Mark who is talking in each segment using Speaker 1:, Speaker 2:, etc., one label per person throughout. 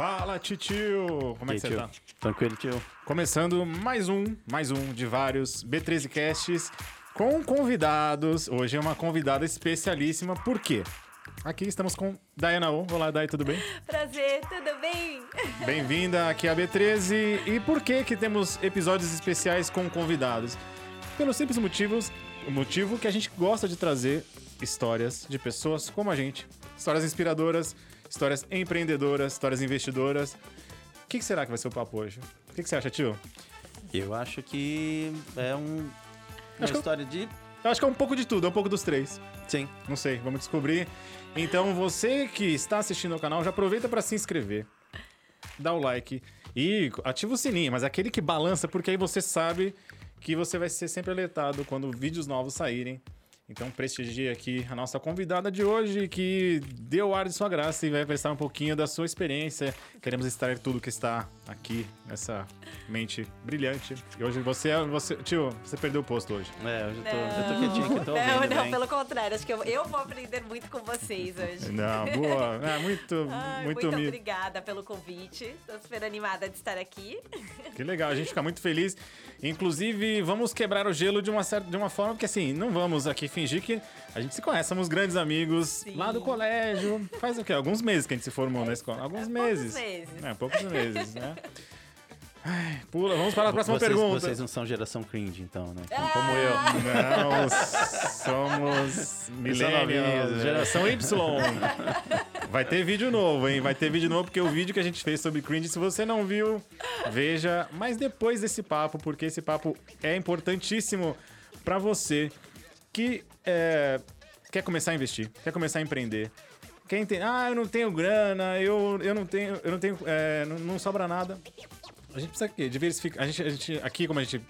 Speaker 1: Fala, titio! Como é que você tá?
Speaker 2: Tranquilo, tio?
Speaker 1: Começando mais um, mais um de vários B13 Casts com convidados. Hoje é uma convidada especialíssima, por quê? Aqui estamos com Dayana O. Olá, Day, tudo bem?
Speaker 3: Prazer, tudo bem?
Speaker 1: Bem-vinda aqui à B13. E por que que temos episódios especiais com convidados? Pelo simples motivos, o motivo que a gente gosta de trazer histórias de pessoas como a gente, histórias inspiradoras, histórias empreendedoras, histórias investidoras. O que, que será que vai ser o papo hoje? O que, que você acha, tio?
Speaker 2: Eu acho que é um, uma
Speaker 1: Acho eu-
Speaker 2: história de.
Speaker 1: Eu acho que é um pouco de tudo, é um pouco dos três.
Speaker 2: Sim.
Speaker 1: Não sei, vamos descobrir. Então, você que está assistindo ao canal, já aproveita para se inscrever, dá o like e ativa o sininho, mas aquele que balança, porque aí você sabe que você vai ser sempre alertado quando vídeos novos saírem. Então, prestigie aqui a nossa convidada de hoje, que deu o ar de sua graça e vai prestar um pouquinho da sua experiência. Queremos extrair tudo que está aqui nessa mente brilhante. E hoje você é. Você, tio, você perdeu o posto hoje.
Speaker 2: É, eu já tô, já tô quietinho aqui, tô
Speaker 3: não,
Speaker 2: ouvindo
Speaker 3: não,
Speaker 2: bem.
Speaker 3: pelo contrário. Acho que eu, eu vou aprender muito com vocês hoje.
Speaker 1: Não, boa. É, muito,
Speaker 3: Ai,
Speaker 1: muito,
Speaker 3: muito obrigada pelo convite. Estou super animada de estar aqui.
Speaker 1: Que legal, a gente fica muito feliz. Inclusive, vamos quebrar o gelo de uma, certa, de uma forma que, assim, não vamos aqui fingir que a gente se conhece, somos grandes amigos
Speaker 3: Sim.
Speaker 1: lá do colégio. Faz o quê? Alguns meses que a gente se formou na escola. Alguns
Speaker 3: poucos
Speaker 1: meses.
Speaker 3: meses.
Speaker 1: É, poucos meses, né? Ai, pula, vamos para a próxima
Speaker 2: vocês,
Speaker 1: pergunta.
Speaker 2: Vocês não são geração cringe, então, né?
Speaker 3: Ah!
Speaker 2: Como eu.
Speaker 1: Não, somos millennials, geração Y. Vai ter vídeo novo, hein? Vai ter vídeo novo, porque o vídeo que a gente fez sobre cringe, se você não viu, veja. Mas depois desse papo, porque esse papo é importantíssimo pra você que é, quer começar a investir, quer começar a empreender. Quem tem, ah, eu não tenho grana, eu, eu não tenho, eu não tenho, é, não, não sobra nada. A gente precisa o quê? diversificar. A gente, a gente, aqui, como a gente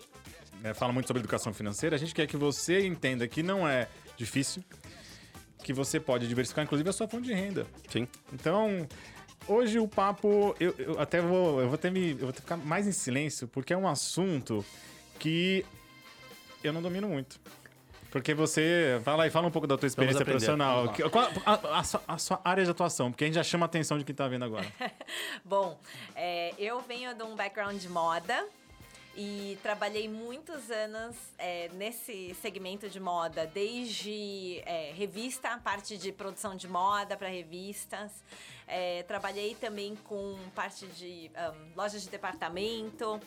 Speaker 1: né, fala muito sobre educação financeira, a gente quer que você entenda que não é difícil, que você pode diversificar, inclusive, a sua fonte de renda.
Speaker 2: Sim.
Speaker 1: Então, hoje o papo, eu, eu até vou, eu vou ter me, eu vou ter que ficar mais em silêncio, porque é um assunto que eu não domino muito. Porque você, fala aí, fala um pouco da tua experiência profissional. Qual a, a sua, a sua área de atuação? Porque a gente já chama a atenção de quem tá vendo agora.
Speaker 3: Bom, é, eu venho de um background de moda e trabalhei muitos anos é, nesse segmento de moda, desde é, revista, parte de produção de moda para revistas. É, trabalhei também com parte de ahn, lojas de departamento,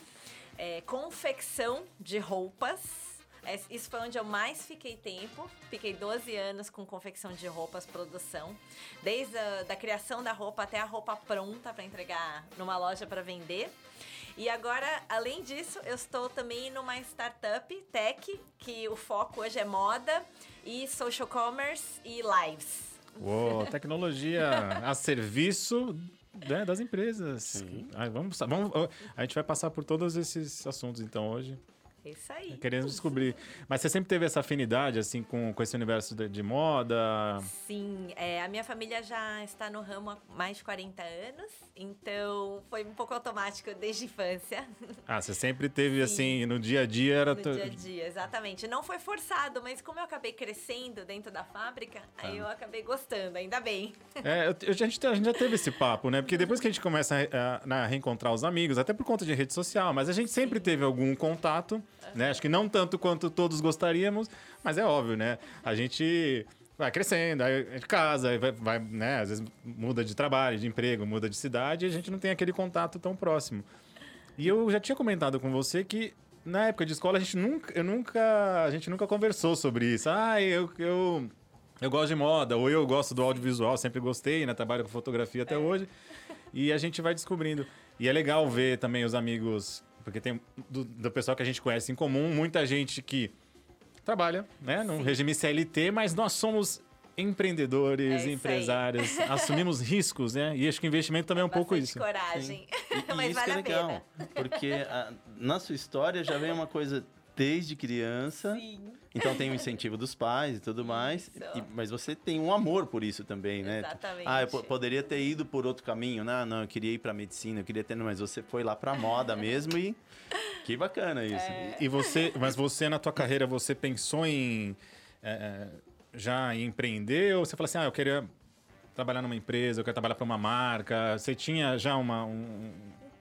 Speaker 3: é, confecção de roupas. É, Isso foi onde eu mais fiquei tempo. Fiquei 12 anos com confecção de roupas, produção. Desde a da criação da roupa até a roupa pronta para entregar numa loja para vender. E agora, além disso, eu estou também numa startup tech, que o foco hoje é moda e social commerce e lives.
Speaker 1: Uou, tecnologia a serviço né, das empresas. Ai, vamos, vamos, a gente vai passar por todos esses assuntos, então, hoje.
Speaker 3: Isso aí.
Speaker 1: Queremos descobrir. Mas você sempre teve essa afinidade, assim, com, com esse universo de, de moda?
Speaker 3: Sim, é, a minha família já está no ramo há mais de 40 anos, então foi um pouco automático desde a infância.
Speaker 1: Ah, você sempre teve,
Speaker 3: Sim.
Speaker 1: assim, no dia a dia era...
Speaker 3: No
Speaker 1: tu-
Speaker 3: dia a dia, exatamente. Não foi forçado, mas como eu acabei crescendo dentro da fábrica, aí eu acabei gostando, ainda bem.
Speaker 1: É, eu- a, gente, a gente já teve esse papo, né? Porque depois que a gente começa a, a- a reencontrar os amigos, até por conta de rede social, mas a gente sempre teve algum contato, né? Acho que não tanto quanto todos gostaríamos, mas é óbvio, né? A gente vai crescendo, aí a gente casa, aí vai, vai, né? Às vezes muda de trabalho, de emprego, muda de cidade, e a gente não tem aquele contato tão próximo. E eu já tinha comentado com você que na época de escola a gente nunca, eu nunca, a gente nunca conversou sobre isso. Ah, eu, eu, eu gosto de moda, ou eu gosto do audiovisual, sempre gostei, né? Trabalho com fotografia até hoje. E a gente vai descobrindo. E é legal ver também os amigos, porque tem do, do pessoal que a gente conhece em comum, muita gente que trabalha, né, num regime CLT, mas nós somos empreendedores,
Speaker 3: É
Speaker 1: empresários, assumimos riscos, né? E acho que investimento também é um pouco
Speaker 3: Bastante
Speaker 1: isso.
Speaker 3: coragem.
Speaker 2: E, e
Speaker 3: mas
Speaker 2: isso
Speaker 3: vale
Speaker 2: que é
Speaker 3: a pena.
Speaker 2: legal. Porque a- na sua história já vem uma coisa desde criança.
Speaker 3: Sim.
Speaker 2: Então tem o incentivo dos pais e tudo mais. E- mas você tem um amor por isso também, né?
Speaker 3: Exatamente.
Speaker 2: Ah, eu po- poderia ter ido por outro caminho. Não, não, eu queria ir pra medicina, eu queria ter. Mas você foi lá pra moda mesmo e. Que bacana isso.
Speaker 3: É.
Speaker 1: E você, mas você na tua carreira, você pensou em é, já em empreender ou você fala assim, ah, eu queria trabalhar numa empresa, eu quero trabalhar para uma marca. Você tinha já uma. Um...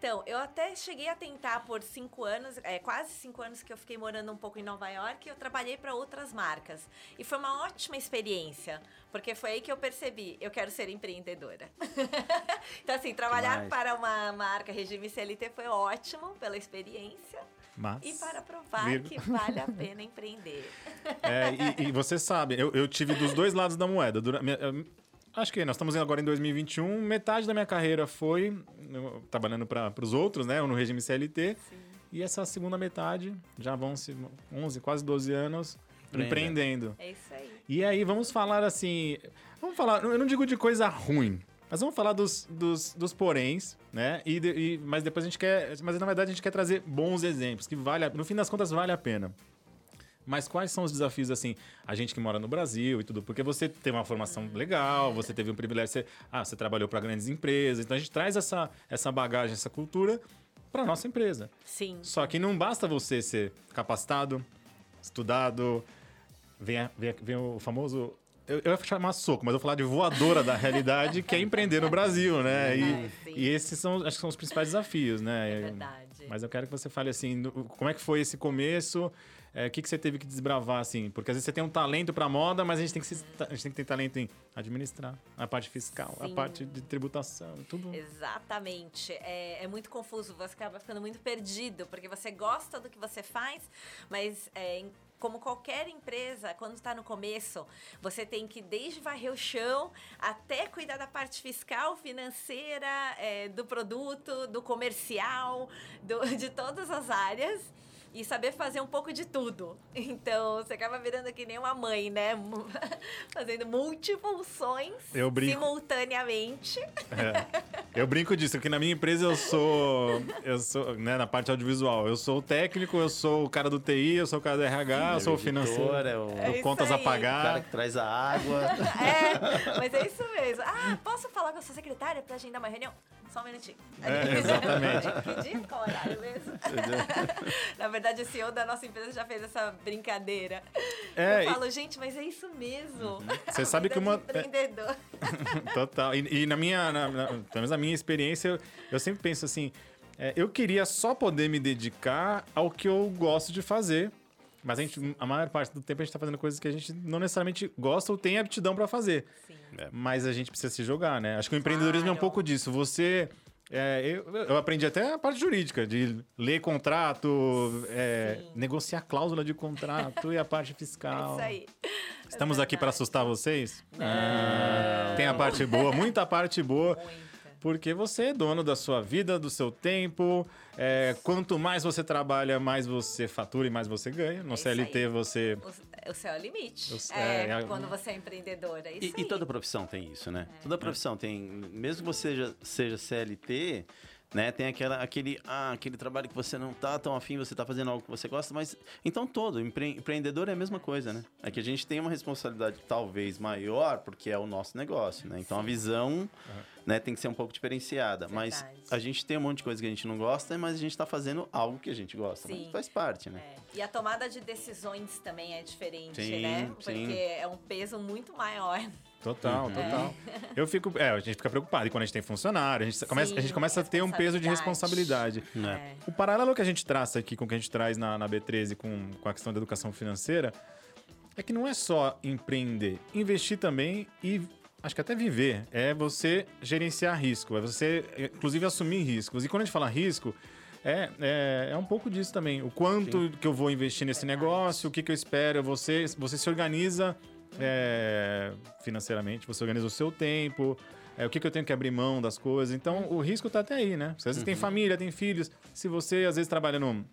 Speaker 3: Então, eu até cheguei a tentar por cinco anos, é, quase cinco anos que eu fiquei morando um pouco em Nova York, eu trabalhei para outras marcas. E foi uma ótima experiência, porque foi aí que eu percebi, eu quero ser empreendedora. então, assim, trabalhar para uma marca regime CLT foi ótimo pela experiência. Mas, e para provar que vale a pena empreender.
Speaker 1: É, e, e, você sabe, eu, eu tive dos dois lados da moeda. Durante, Acho que nós estamos agora em 2021. Metade da minha carreira foi trabalhando para os outros, né? No regime CLT. Sim. E essa segunda metade, já vão se 11, quase 12 anos empreendendo.
Speaker 3: É isso aí.
Speaker 1: E aí, vamos falar assim. Vamos falar, eu não digo de coisa ruim, mas vamos falar dos, dos, dos poréns, né? E, e, mas depois a gente quer. Mas na verdade a gente quer trazer bons exemplos, que vale, no fim das contas vale a pena. Mas quais são os desafios, assim, a gente que mora no Brasil e tudo? Porque você tem uma formação legal, você teve um privilégio, você, ah, você trabalhou para grandes empresas, então a gente traz essa, essa bagagem, essa cultura para nossa empresa.
Speaker 3: Sim.
Speaker 1: Só que não basta você ser capacitado, estudado, vem, vem, vem o famoso eu, eu ia chamar soco, mas eu vou falar de voadora da realidade, que é empreender no Brasil, né? E, e, esses são, acho que são os principais desafios, né?
Speaker 3: É verdade.
Speaker 1: Mas eu quero que você fale assim, como é que foi esse começo? É, o que, que você teve que desbravar, assim? Porque às vezes você tem um talento para moda, mas a gente, tem que se, a gente tem que ter talento em administrar, a parte fiscal, Sim. a parte de tributação, tudo.
Speaker 3: Exatamente. É, é, muito confuso, você acaba ficando muito perdido, porque você gosta do que você faz, mas é, como qualquer empresa, quando está no começo, você tem que desde varrer o chão até cuidar da parte fiscal, financeira, é, do produto, do comercial, do, de todas as áreas e saber fazer um pouco de tudo. Então, você acaba virando que nem uma mãe, né? Fazendo multifunções eu brinco... simultaneamente.
Speaker 1: É. Eu brinco disso, porque na minha empresa eu sou, eu sou, né, na parte audiovisual, eu sou o técnico, eu sou o cara do TI, eu sou o cara do RH, Sim, eu sou o financeiro, é o...
Speaker 2: É
Speaker 1: contas
Speaker 2: aí.
Speaker 1: a pagar.
Speaker 2: O cara que traz a água.
Speaker 3: É, mas é isso mesmo. Ah, posso falar com a sua secretária para agendar uma reunião? Só um minutinho.
Speaker 1: É, exatamente.
Speaker 3: que dia? Qual horário mesmo? na verdade, o CEO da nossa empresa já fez essa brincadeira. É, eu falo, gente, mas é isso mesmo. Uhum.
Speaker 1: Você sabe que uma.
Speaker 3: Empreendedor.
Speaker 1: Total. E, e, na minha, na, na, pelo menos na minha experiência, eu, eu sempre penso assim: é, eu queria só poder me dedicar ao que eu gosto de fazer. Mas a, gente, a maior parte do tempo a gente está fazendo coisas que a gente não necessariamente gosta ou tem aptidão para fazer. Sim. É. Mas a gente precisa se jogar, né? Acho que o empreendedorismo claro. é um pouco disso. Você é, eu, eu, aprendi até a parte jurídica, de ler contrato, é, negociar cláusula de contrato e a parte fiscal. É
Speaker 3: isso aí.
Speaker 1: Estamos aqui para assustar vocês? Ah, tem a parte boa, muita parte boa. Muita. Porque você é dono da sua vida, do seu tempo. É, quanto mais você trabalha, mais você fatura e mais você ganha. No é CLT você.
Speaker 3: O, o céu é o limite. O, é, é, quando você é empreendedora. É
Speaker 2: e, e, toda profissão tem isso, né? É. Toda profissão tem. Mesmo que você seja, seja CLT né? Tem aquela, aquele, ah, aquele trabalho que você não tá tão afim, você tá fazendo algo que você gosta, mas então todo, empre, empreendedor é a mesma coisa, né? É que a gente tem uma responsabilidade talvez maior, porque é o nosso negócio, né? Então Sim. a visão uhum. Né, tem que ser um pouco diferenciada. Verdade. Mas a gente tem um monte de coisa que a gente não gosta, mas a gente tá fazendo algo que a gente gosta. Sim. faz parte, né?
Speaker 3: É. E a tomada de decisões também é diferente, sim, né? Porque sim. é um peso muito maior.
Speaker 1: Total, uhum. total. É. Eu fico. É, a gente fica preocupado. E quando a gente tem funcionário, a gente Sim, começa, a, gente começa a ter um peso de responsabilidade. É. O paralelo que a gente traça aqui com o que a gente traz na, na B13 com, com a questão da educação financeira é que não é só empreender, investir também e acho que até viver. É você gerenciar risco, é você, inclusive, assumir riscos. E quando a gente fala risco, é, é, é um pouco disso também. O quanto Sim. que eu vou investir nesse negócio, o que, que eu espero, você, você se organiza é, financeiramente, você organiza o seu tempo, é, o que, que, eu tenho que abrir mão das coisas. Então, o risco está até aí, né? Você às vezes uhum. tem família, tem filhos. Se você, às vezes, trabalha num,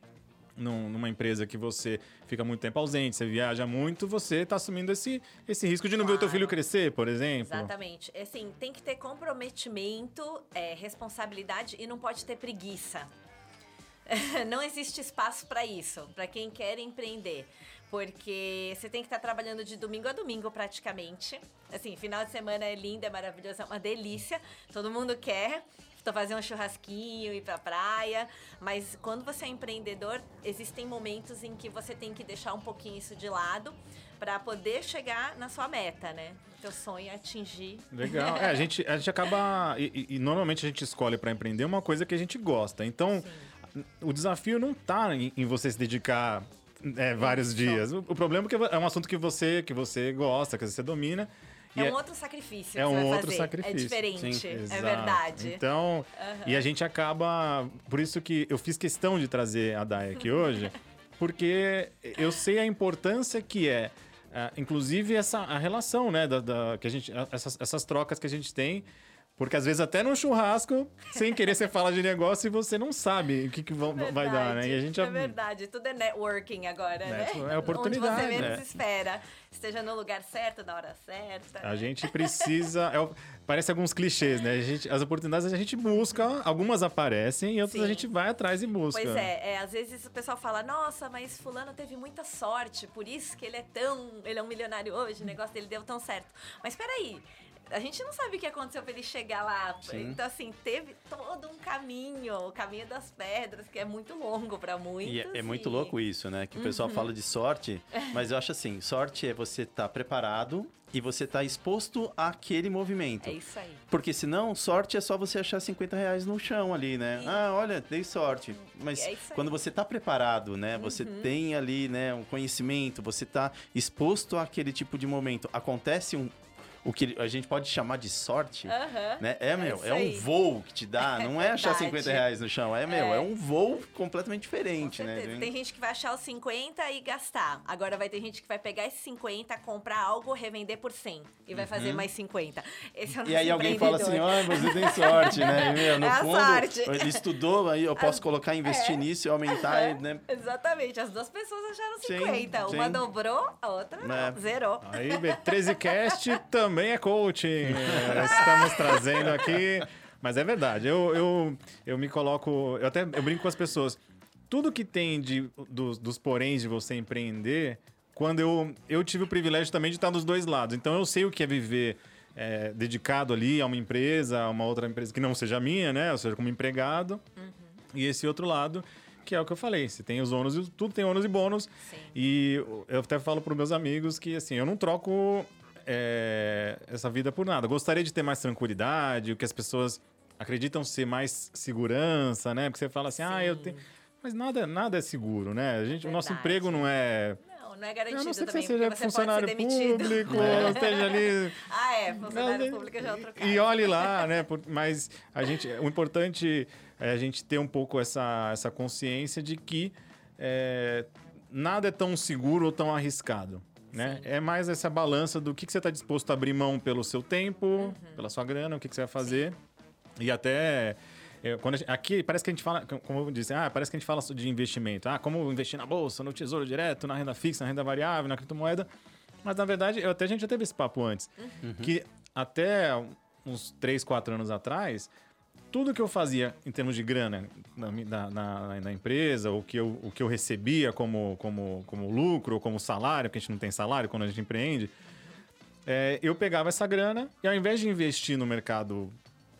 Speaker 1: num, numa empresa que você fica muito tempo ausente, você viaja muito, você está assumindo esse, esse risco de não claro. ver o teu filho crescer, por exemplo.
Speaker 3: Exatamente. Assim, tem que ter comprometimento, é, responsabilidade e não pode ter preguiça. não existe espaço para isso, para quem quer empreender. Porque você tem que estar tá trabalhando de domingo a domingo praticamente. Assim, final de semana é lindo, é maravilhoso, é uma delícia. Todo mundo quer Tô fazer um churrasquinho, ir pra praia. Mas quando você é empreendedor, existem momentos em que você tem que deixar um pouquinho isso de lado para poder chegar na sua meta, né? Teu sonho é atingir.
Speaker 1: Legal. É, a gente, a gente acaba. E, e- normalmente a gente escolhe para empreender uma coisa que a gente gosta. Então, o desafio não tá em, em você se dedicar é, vários dias. O, o problema é que é um assunto que você, que você gosta, que você domina.
Speaker 3: É um outro sacrifício
Speaker 1: é um outro
Speaker 3: fazer.
Speaker 1: sacrifício.
Speaker 3: É diferente,
Speaker 2: Sim.
Speaker 3: é verdade.
Speaker 1: Então, e a gente acaba. Por isso que eu fiz questão de trazer a Dai aqui hoje, porque eu sei a importância que é. ah, inclusive essa a relação, né, da, da- que a gente, essas, essas trocas que a gente tem, porque às vezes até no churrasco, sem querer você fala de negócio e você não sabe o que, que vão- vai dar, né? E a gente
Speaker 3: é verdade, tudo é networking agora, né?
Speaker 1: É oportunidade,
Speaker 3: Onde você menos
Speaker 1: né?
Speaker 3: espera. Esteja no lugar certo, na hora certa.
Speaker 1: A gente precisa. é parece alguns clichês, né? A gente, as oportunidades a gente busca, algumas aparecem e outras
Speaker 3: Sim.
Speaker 1: a gente vai atrás e busca.
Speaker 3: Pois é, é, às vezes o pessoal fala, nossa, mas fulano teve muita sorte, por isso que ele é tão. ele é um milionário hoje, o negócio dele deu tão certo. Mas peraí. A gente não sabe o que aconteceu pra ele chegar lá.
Speaker 2: Sim.
Speaker 3: Então, assim, teve todo um caminho, o caminho das pedras, que é muito longo pra muitos.
Speaker 2: E é, é muito
Speaker 3: e-
Speaker 2: louco isso, né? Que o pessoal
Speaker 3: Uhum.
Speaker 2: fala de sorte, mas eu acho assim, sorte é você estar preparado e você estar exposto àquele movimento.
Speaker 3: É isso aí.
Speaker 2: Porque senão, sorte é só você achar 50 reais no chão ali, né?
Speaker 3: Sim.
Speaker 2: Ah, olha, dei sorte. Mas
Speaker 3: É. Uhum.
Speaker 2: quando você tá preparado, né? Você tem ali, né, um conhecimento, você tá exposto àquele tipo de momento. Acontece um. O que a gente pode chamar de sorte,
Speaker 3: Aham.
Speaker 2: né? É, meu,
Speaker 3: isso
Speaker 2: é, um voo que te dá, não é achar
Speaker 3: verdade.
Speaker 2: 50 reais no chão, é, meu, é,
Speaker 3: É.
Speaker 2: um voo completamente
Speaker 3: Com
Speaker 2: diferente, né?
Speaker 3: Tem gente que vai achar os 50 e gastar. Agora vai ter gente que vai pegar esses 50, comprar algo, revender por 100 e vai fazer mais 50. Esse é o
Speaker 2: Uhum. E
Speaker 3: nosso
Speaker 2: aí alguém fala assim, ó, você tem sorte, né? E, meu, no
Speaker 3: É a
Speaker 2: fundo,
Speaker 3: sorte.
Speaker 2: ele estudou, aí eu posso colocar, investir
Speaker 3: É.
Speaker 2: nisso e aumentar,
Speaker 3: É,
Speaker 2: né?
Speaker 3: Exatamente, as duas pessoas acharam
Speaker 2: Sim,
Speaker 3: 50. Uma
Speaker 2: sim.
Speaker 3: dobrou, a outra
Speaker 2: É.
Speaker 3: zerou.
Speaker 1: Aí, B13Cast também é coaching. É, Estamos trazendo aqui. Mas é verdade, eu, eu, eu me coloco. Eu até eu brinco com as pessoas. Tudo que tem de, dos, dos poréns de você empreender, quando eu, eu tive o privilégio também de estar dos dois lados. Então eu sei o que é viver é, dedicado ali a uma empresa, a uma outra empresa que não seja minha, né? Ou seja, como empregado. E esse outro lado, que é o que eu falei. Você tem os ônus, e- tudo tem ônus e bônus.
Speaker 3: Sim.
Speaker 1: E eu até falo para meus amigos que, assim, eu não troco é, essa vida por nada. Eu gostaria de ter mais tranquilidade, o que as pessoas acreditam ser mais segurança, né? Porque você fala assim, ah, eu
Speaker 3: Sim.
Speaker 1: tenho... Mas nada, nada é seguro, né? A gente, o nosso emprego não é...
Speaker 3: Não, não é garantido
Speaker 1: não ser que
Speaker 3: também,
Speaker 1: você seja
Speaker 3: porque você
Speaker 1: funcionário público,
Speaker 2: É.
Speaker 1: esteja ali...
Speaker 3: Ah, é, funcionário
Speaker 1: Não,
Speaker 3: público já é outro caso.
Speaker 1: E olhe lá, né? Mas a gente, o importante é a gente ter um pouco essa, essa consciência de que é, nada é tão seguro ou tão arriscado. Né?
Speaker 3: Sim.
Speaker 1: É mais essa balança do que, que você está disposto a abrir mão pelo seu tempo,
Speaker 3: Uhum.
Speaker 1: pela sua grana, o que, que você vai fazer. E até. é, quando gente- aqui parece que a gente fala, como eu disse, ah, parece que a gente fala de investimento. Ah, como investir na bolsa, no tesouro direto, na renda fixa, na renda variável, na criptomoeda. Mas na verdade, eu, até a gente já teve esse papo antes. Que até uns 3, 4 anos atrás, tudo que eu fazia em termos de grana na, na, na- na empresa, o que eu, o que eu recebia como, como, como lucro ou como salário, porque a gente não tem salário quando a gente empreende, é, eu pegava essa grana e ao invés de investir no mercado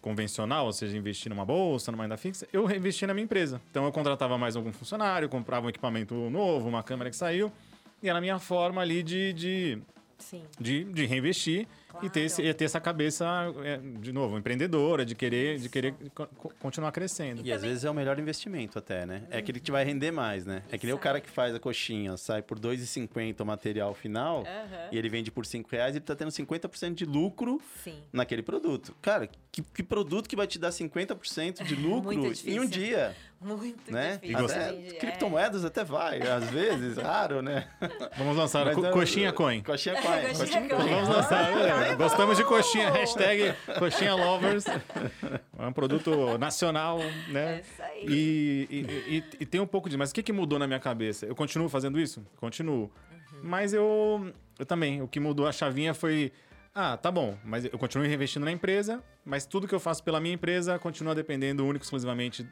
Speaker 1: convencional, ou seja, investir numa bolsa, numa renda fixa, eu reinvestia na minha empresa. Então eu contratava mais algum funcionário, comprava um equipamento novo, uma câmera que saiu, e era a minha forma ali de, de, de, de reinvestir e ter, esse- e ter essa cabeça, é, de novo, empreendedora, de querer, de querer co- co- continuar crescendo.
Speaker 2: E às vezes é o melhor investimento até, né? É aquele que te vai render mais, né? É que nem o cara que faz a coxinha, sai por R$ 2,50 o material final e ele vende por 5 reais, ele tá tendo 50% de lucro
Speaker 3: Sim.
Speaker 2: naquele produto. Cara, que, que produto que vai te dar 50% de lucro em um dia,
Speaker 3: Muito
Speaker 2: né?
Speaker 3: difícil.
Speaker 2: Até
Speaker 3: Entendi, é.
Speaker 2: criptomoedas até vai, às vezes, raro, né?
Speaker 1: Vamos lançar
Speaker 2: Mas
Speaker 1: co-
Speaker 2: é-
Speaker 1: coxinha coin.
Speaker 2: Coxinha coin.
Speaker 3: Coxinha coin.
Speaker 1: Vamos lançar. É, gostamos de coxinha. Hashtag coxinha lovers. É um produto nacional,
Speaker 3: É
Speaker 1: né?
Speaker 3: isso aí.
Speaker 1: E, e, e- e tem um pouco de. Mas o que, que mudou na minha cabeça? Eu continuo fazendo isso? Continuo. Mas eu, eu também. O que mudou a chavinha foi. Ah, tá bom, mas eu continuo reinvestindo na empresa, mas tudo que eu faço pela minha empresa continua dependendo único e exclusivamente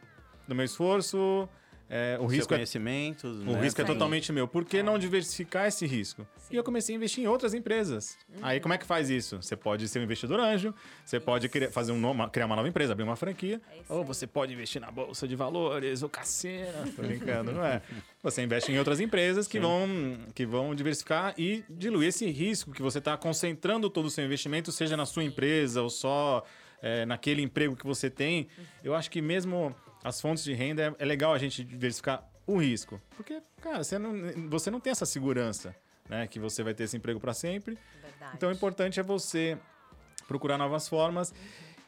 Speaker 1: do meu esforço, é, o risco é
Speaker 2: conhecimento.
Speaker 1: o
Speaker 2: né?
Speaker 1: risco é
Speaker 3: Isso aí.
Speaker 1: totalmente meu. Por que não diversificar esse risco? E eu comecei a investir em outras empresas. Aí como é que faz isso? Você pode ser um investidor anjo, você pode criar, fazer um, criar uma nova empresa, abrir uma franquia,
Speaker 3: É isso
Speaker 1: ou
Speaker 3: aí.
Speaker 1: você pode investir na bolsa de valores, o cassino. Tô brincando, não é? Você investe em outras empresas que vão, que vão diversificar e diluir esse risco que você está concentrando todo o seu investimento, seja na sua empresa ou só é, naquele emprego que você tem. Eu acho que mesmo as fontes de renda é, é legal a gente diversificar o risco. Porque, cara, você não, você não tem essa segurança, né? Que você vai ter esse emprego para sempre.
Speaker 3: Verdade.
Speaker 1: Então, o importante é você procurar novas formas.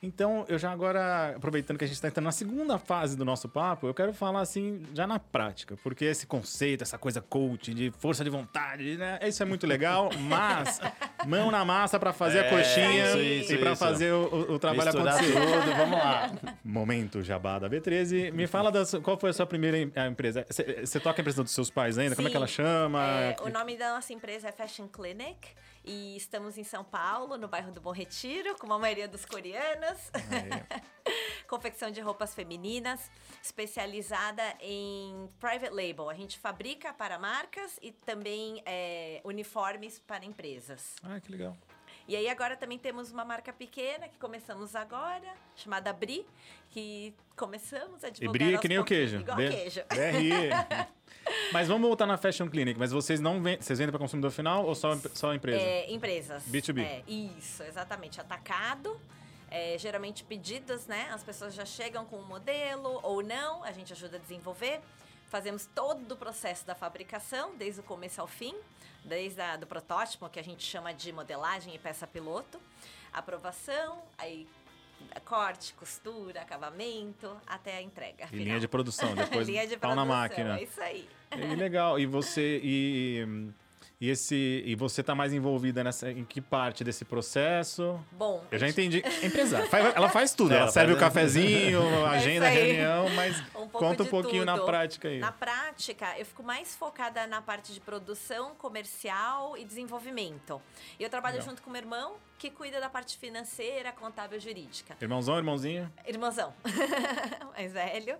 Speaker 1: Então, eu já agora, aproveitando que a gente está entrando na segunda fase do nosso papo, eu quero falar assim, já na prática, porque esse conceito, essa coisa coaching, de força de vontade, né? Isso é muito legal, mas mão na massa para fazer a
Speaker 2: É,
Speaker 1: coxinha
Speaker 2: isso, isso,
Speaker 1: e para fazer o, o- trabalho
Speaker 2: Misturar
Speaker 1: acontecer.
Speaker 2: tudo, vamos lá.
Speaker 1: Momento jabá da B13. Me fala da sua- qual foi a sua primeira em- a empresa. Você toca a empresa dos seus pais ainda? Como é que ela
Speaker 3: Sim.
Speaker 1: chama?
Speaker 3: É, o nome da nossa empresa é Fashion Clinic e estamos em São Paulo, no bairro do Bom Retiro, como a maioria dos coreanos. Confecção de roupas femininas, especializada em private label. A gente fabrica para marcas e também é, uniformes para empresas.
Speaker 1: Ah, que legal.
Speaker 3: E aí agora também temos uma marca pequena que começamos agora, chamada Bri, que começamos a
Speaker 1: E
Speaker 3: divulgar
Speaker 1: brie é
Speaker 3: aos
Speaker 1: que nem o queijo.
Speaker 3: Igual
Speaker 1: B-
Speaker 3: queijo.
Speaker 1: BRI. Mas vamos voltar na Fashion Clinic. Mas vocês não vendem, vocês vendem para consumidor final ou só, só empresa?
Speaker 3: É, empresas.
Speaker 1: B2B.
Speaker 3: É, isso, exatamente. Atacado. É, geralmente pedidos, né? As pessoas já chegam com um modelo ou não, a gente ajuda a desenvolver. Fazemos todo o processo da fabricação, desde o começo ao fim, desde a, do protótipo, que a gente chama de modelagem e peça piloto, aprovação, aí corte, costura, acabamento, até a entrega.
Speaker 1: E
Speaker 3: final.
Speaker 1: linha de produção, depois
Speaker 3: Linha de
Speaker 1: pau na
Speaker 3: produção,
Speaker 1: máquina.
Speaker 3: É isso aí.
Speaker 1: E legal. E você e, e esse e você tá mais envolvida nessa em que parte desse processo?
Speaker 3: Bom,
Speaker 1: Eu já entendi. Empresária. Faz- Ela faz tudo. Ela
Speaker 2: Ela
Speaker 1: serve o cafezinho, agenda,
Speaker 3: É isso aí.
Speaker 1: reunião, mas
Speaker 3: Um
Speaker 1: conta um pouquinho na
Speaker 3: tudo.
Speaker 1: prática aí.
Speaker 3: Na prática, eu fico mais focada na parte de produção, comercial e desenvolvimento. E eu trabalho
Speaker 1: Legal.
Speaker 3: junto com meu irmão, que cuida da parte financeira, contábil e jurídica.
Speaker 1: Irmãozão, irmãozinho?
Speaker 3: Irmãozão, mais velho.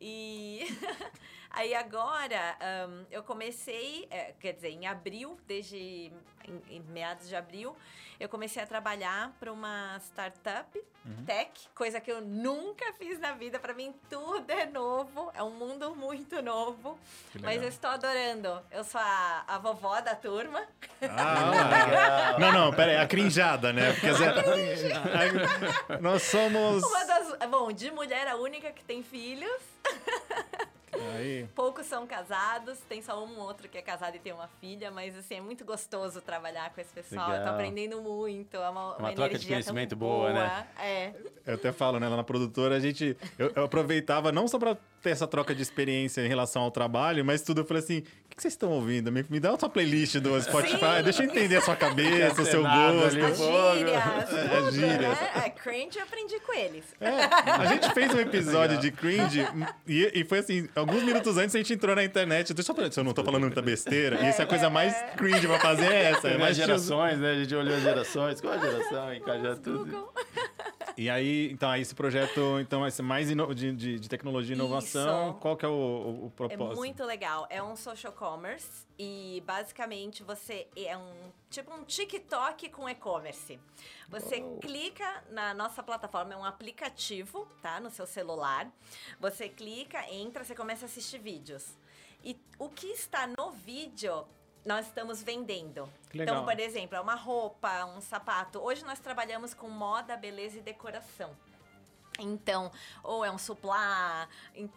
Speaker 3: E aí agora ahn, eu comecei, é, quer dizer, em abril, desde em, em meados de abril, eu comecei a trabalhar para uma startup
Speaker 1: Uhum.
Speaker 3: tech, coisa que eu nunca fiz na vida. Para mim tudo é novo, é um mundo muito novo, mas eu estou adorando. Eu sou a, a vovó da turma.
Speaker 1: Ah, não, não, pera aí, a crinjada, né? Porque as- nós somos.
Speaker 3: Uma das, bom, de mulher a única que tem filhos.
Speaker 1: Aí.
Speaker 3: Poucos são casados, tem só um outro que é casado e tem uma filha, mas assim, é muito gostoso trabalhar com esse pessoal. Eu tô
Speaker 2: Legal.
Speaker 3: aprendendo muito. É uma,
Speaker 2: Uma troca de conhecimento boa, né?
Speaker 3: É.
Speaker 1: Eu até falo, né, lá na produtora, a gente. Eu, eu aproveitava não só pra ter essa troca de experiência em relação ao trabalho, mas tudo. Eu falei assim: o que, que vocês estão ouvindo? Me, me dá a sua playlist do Spotify,
Speaker 3: Sim.
Speaker 1: deixa eu entender a sua cabeça, o seu gosto.
Speaker 2: ali,
Speaker 3: gírias,
Speaker 1: É,
Speaker 3: tudo,
Speaker 1: gírias.
Speaker 3: né? É, cringe eu aprendi com eles.
Speaker 1: É, a gente fez um episódio de cringe e, e foi assim, alguns minutos antes a gente entrou na internet. Deixa eu falar, se eu não tô falando muita besteira. E essa é a coisa mais cringe pra fazer é essa. É mais
Speaker 2: gerações, né? A gente olhou as gerações. Qual a geração? Encaixar tudo.
Speaker 3: Google.
Speaker 1: E aí, então, aí esse projeto então, vai ser mais de, de, de tecnologia e inovação.
Speaker 3: Isso.
Speaker 1: Qual que é o, o, o
Speaker 3: É
Speaker 1: propósito?
Speaker 3: muito legal. É um social commerce e basicamente você é um tipo um TikTok com e-commerce. Você clica na nossa plataforma, é um aplicativo, tá? No seu celular. Você clica, entra, você começa a assistir vídeos. E o que está no vídeo nós estamos vendendo.
Speaker 1: Que legal.
Speaker 3: Então, por exemplo, é uma roupa, um sapato. Hoje nós trabalhamos com moda, beleza e decoração. Então, ou é um suplá,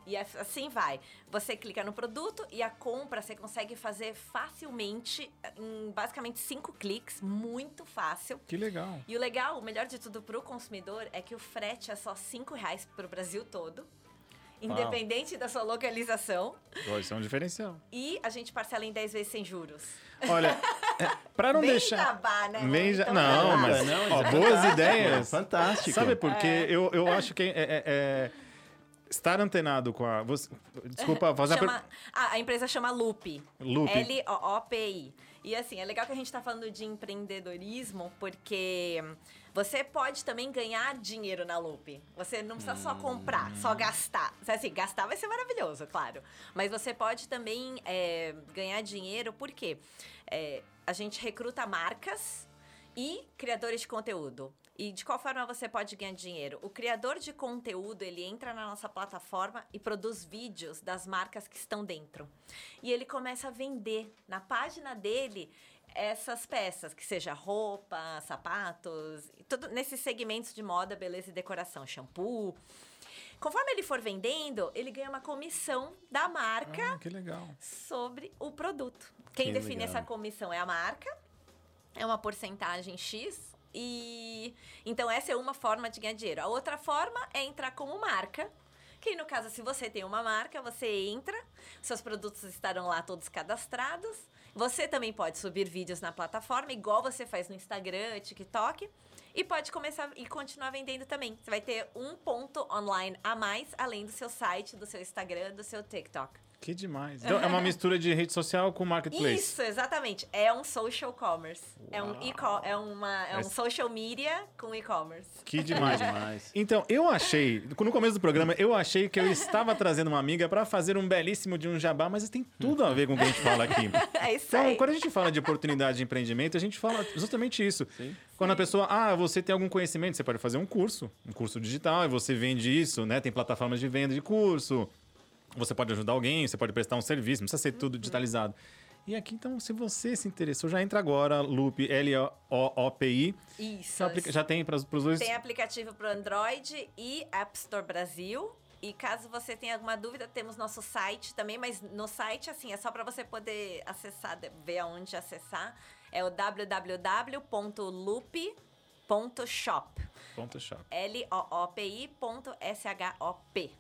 Speaker 3: e assim vai. Você clica no produto e a compra você consegue fazer facilmente, em basicamente cinco cliques, muito fácil.
Speaker 1: Que legal.
Speaker 3: E o legal, o melhor de tudo para o consumidor é que o frete é só cinco reais para o Brasil todo, independente da sua localização.
Speaker 1: Isso é um diferencial.
Speaker 3: E a gente parcela em 10 vezes sem juros.
Speaker 1: Olha, é, pra não
Speaker 3: Bem
Speaker 1: deixar.
Speaker 3: jabá, né?
Speaker 1: Bem ja-
Speaker 3: Então,
Speaker 1: Não, mas
Speaker 2: Não,
Speaker 1: ó,
Speaker 2: é
Speaker 1: boas ideias.
Speaker 2: Fantástico.
Speaker 1: Sabe por quê?
Speaker 3: É.
Speaker 1: Eu, eu acho que é, é- é- estar antenado com a. você- desculpa, fazer a
Speaker 3: Chama- a, a empresa chama Loop.
Speaker 1: Loop.
Speaker 3: L-O-O-P-I. E assim, é legal que a gente está falando de empreendedorismo, porque você pode também ganhar dinheiro na Loop. Você não precisa só comprar, só gastar. Assim, gastar vai ser maravilhoso, claro. Mas você pode também é, ganhar dinheiro, porque é, a gente recruta marcas e criadores de conteúdo. E de qual forma você pode ganhar dinheiro? O criador de conteúdo, ele entra na nossa plataforma e produz vídeos das marcas que estão dentro. E ele começa a vender na página dele essas peças, que seja roupa, sapatos, tudo nesses segmentos de moda, beleza e decoração, shampoo. Conforme ele for vendendo, ele ganha uma comissão da marca
Speaker 1: Ah, que legal.
Speaker 3: sobre o produto. Quem
Speaker 2: Que
Speaker 3: define
Speaker 2: legal.
Speaker 3: essa comissão é a marca, é uma porcentagem X. E então essa é uma forma de ganhar dinheiro. A outra forma é entrar como marca. Que no caso, se você tem uma marca, você entra, seus produtos estarão lá todos cadastrados. Você também pode subir vídeos na plataforma, igual você faz no Instagram, TikTok. E pode começar e continuar vendendo também. Você vai ter um ponto online a mais, além do seu site, do seu Instagram, do seu TikTok.
Speaker 1: Que demais. Então, é uma mistura de rede social com marketplace.
Speaker 3: Isso, exatamente. É um social commerce. É um, e é, uma, é um social media com e-commerce.
Speaker 1: Que demais.
Speaker 2: Demais.
Speaker 1: Então, eu achei, no começo do programa, eu achei que eu estava trazendo uma amiga para fazer um belíssimo de um jabá, mas tem tudo a ver com o que a gente fala aqui.
Speaker 3: É isso
Speaker 1: Então,
Speaker 3: aí.
Speaker 1: quando a gente fala de oportunidade de empreendimento, a gente fala justamente isso.
Speaker 2: Sim.
Speaker 1: Quando a pessoa, ah, você tem algum conhecimento, você pode fazer um curso, um curso digital, e você vende isso, né? Tem plataformas de venda de curso. Você pode ajudar alguém, você pode prestar um serviço, não precisa ser
Speaker 3: Uhum.
Speaker 1: tudo digitalizado. E aqui, então, se você se interessou, já entra agora, Loop, L-O-O-P-I.
Speaker 3: Isso.
Speaker 1: Já, tem para os dois.
Speaker 3: Tem aplicativo para Android e App Store Brasil. E caso você tenha alguma dúvida, temos nosso site também, mas no site, assim, é só para você poder acessar, ver aonde acessar. É o www.loop.shop. L-O-O-P-I.S-H-O-P.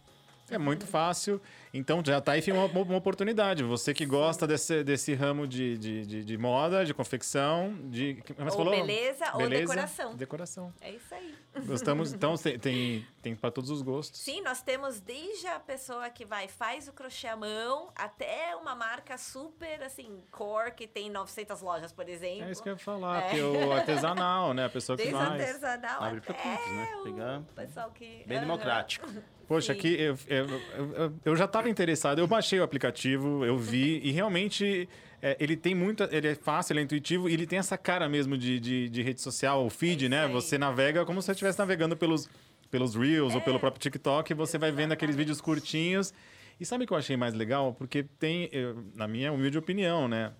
Speaker 1: É muito fácil. Então já tá aí uma, uma oportunidade. Você que gosta desse, desse ramo de, de, de, de moda, de confecção, de. Mas
Speaker 3: Ou beleza, ou decoração.
Speaker 1: Decoração.
Speaker 3: É isso aí.
Speaker 1: Gostamos. Então tem, tem, tem para todos os gostos.
Speaker 3: Sim, nós temos desde a pessoa que vai faz o crochê à mão até uma marca super assim, core que tem 900 lojas, por exemplo.
Speaker 1: É isso que eu ia falar,
Speaker 3: É.
Speaker 1: que é o artesanal, né? A pessoa que
Speaker 3: Desde
Speaker 1: faz.
Speaker 3: artesanal
Speaker 2: Abre
Speaker 3: até
Speaker 2: todos, né?
Speaker 3: o
Speaker 2: Pegar-
Speaker 3: pessoal que
Speaker 2: Bem democrático.
Speaker 1: Poxa,
Speaker 3: Sim.
Speaker 1: aqui eu, eu, eu, eu- eu já estava interessado, eu baixei o aplicativo, eu vi, e realmente é, ele tem muita. Ele é fácil, ele é intuitivo, e ele tem essa cara mesmo de, de, de rede social, o feed,
Speaker 3: É
Speaker 1: né?
Speaker 3: aí.
Speaker 1: Você navega como se você estivesse navegando pelos, pelos Reels ou pelo próprio TikTok, e você vai vendo aqueles
Speaker 3: É,
Speaker 1: vídeos curtinhos. E sabe o que eu achei mais legal? Porque tem, eu- na minha humilde opinião, né?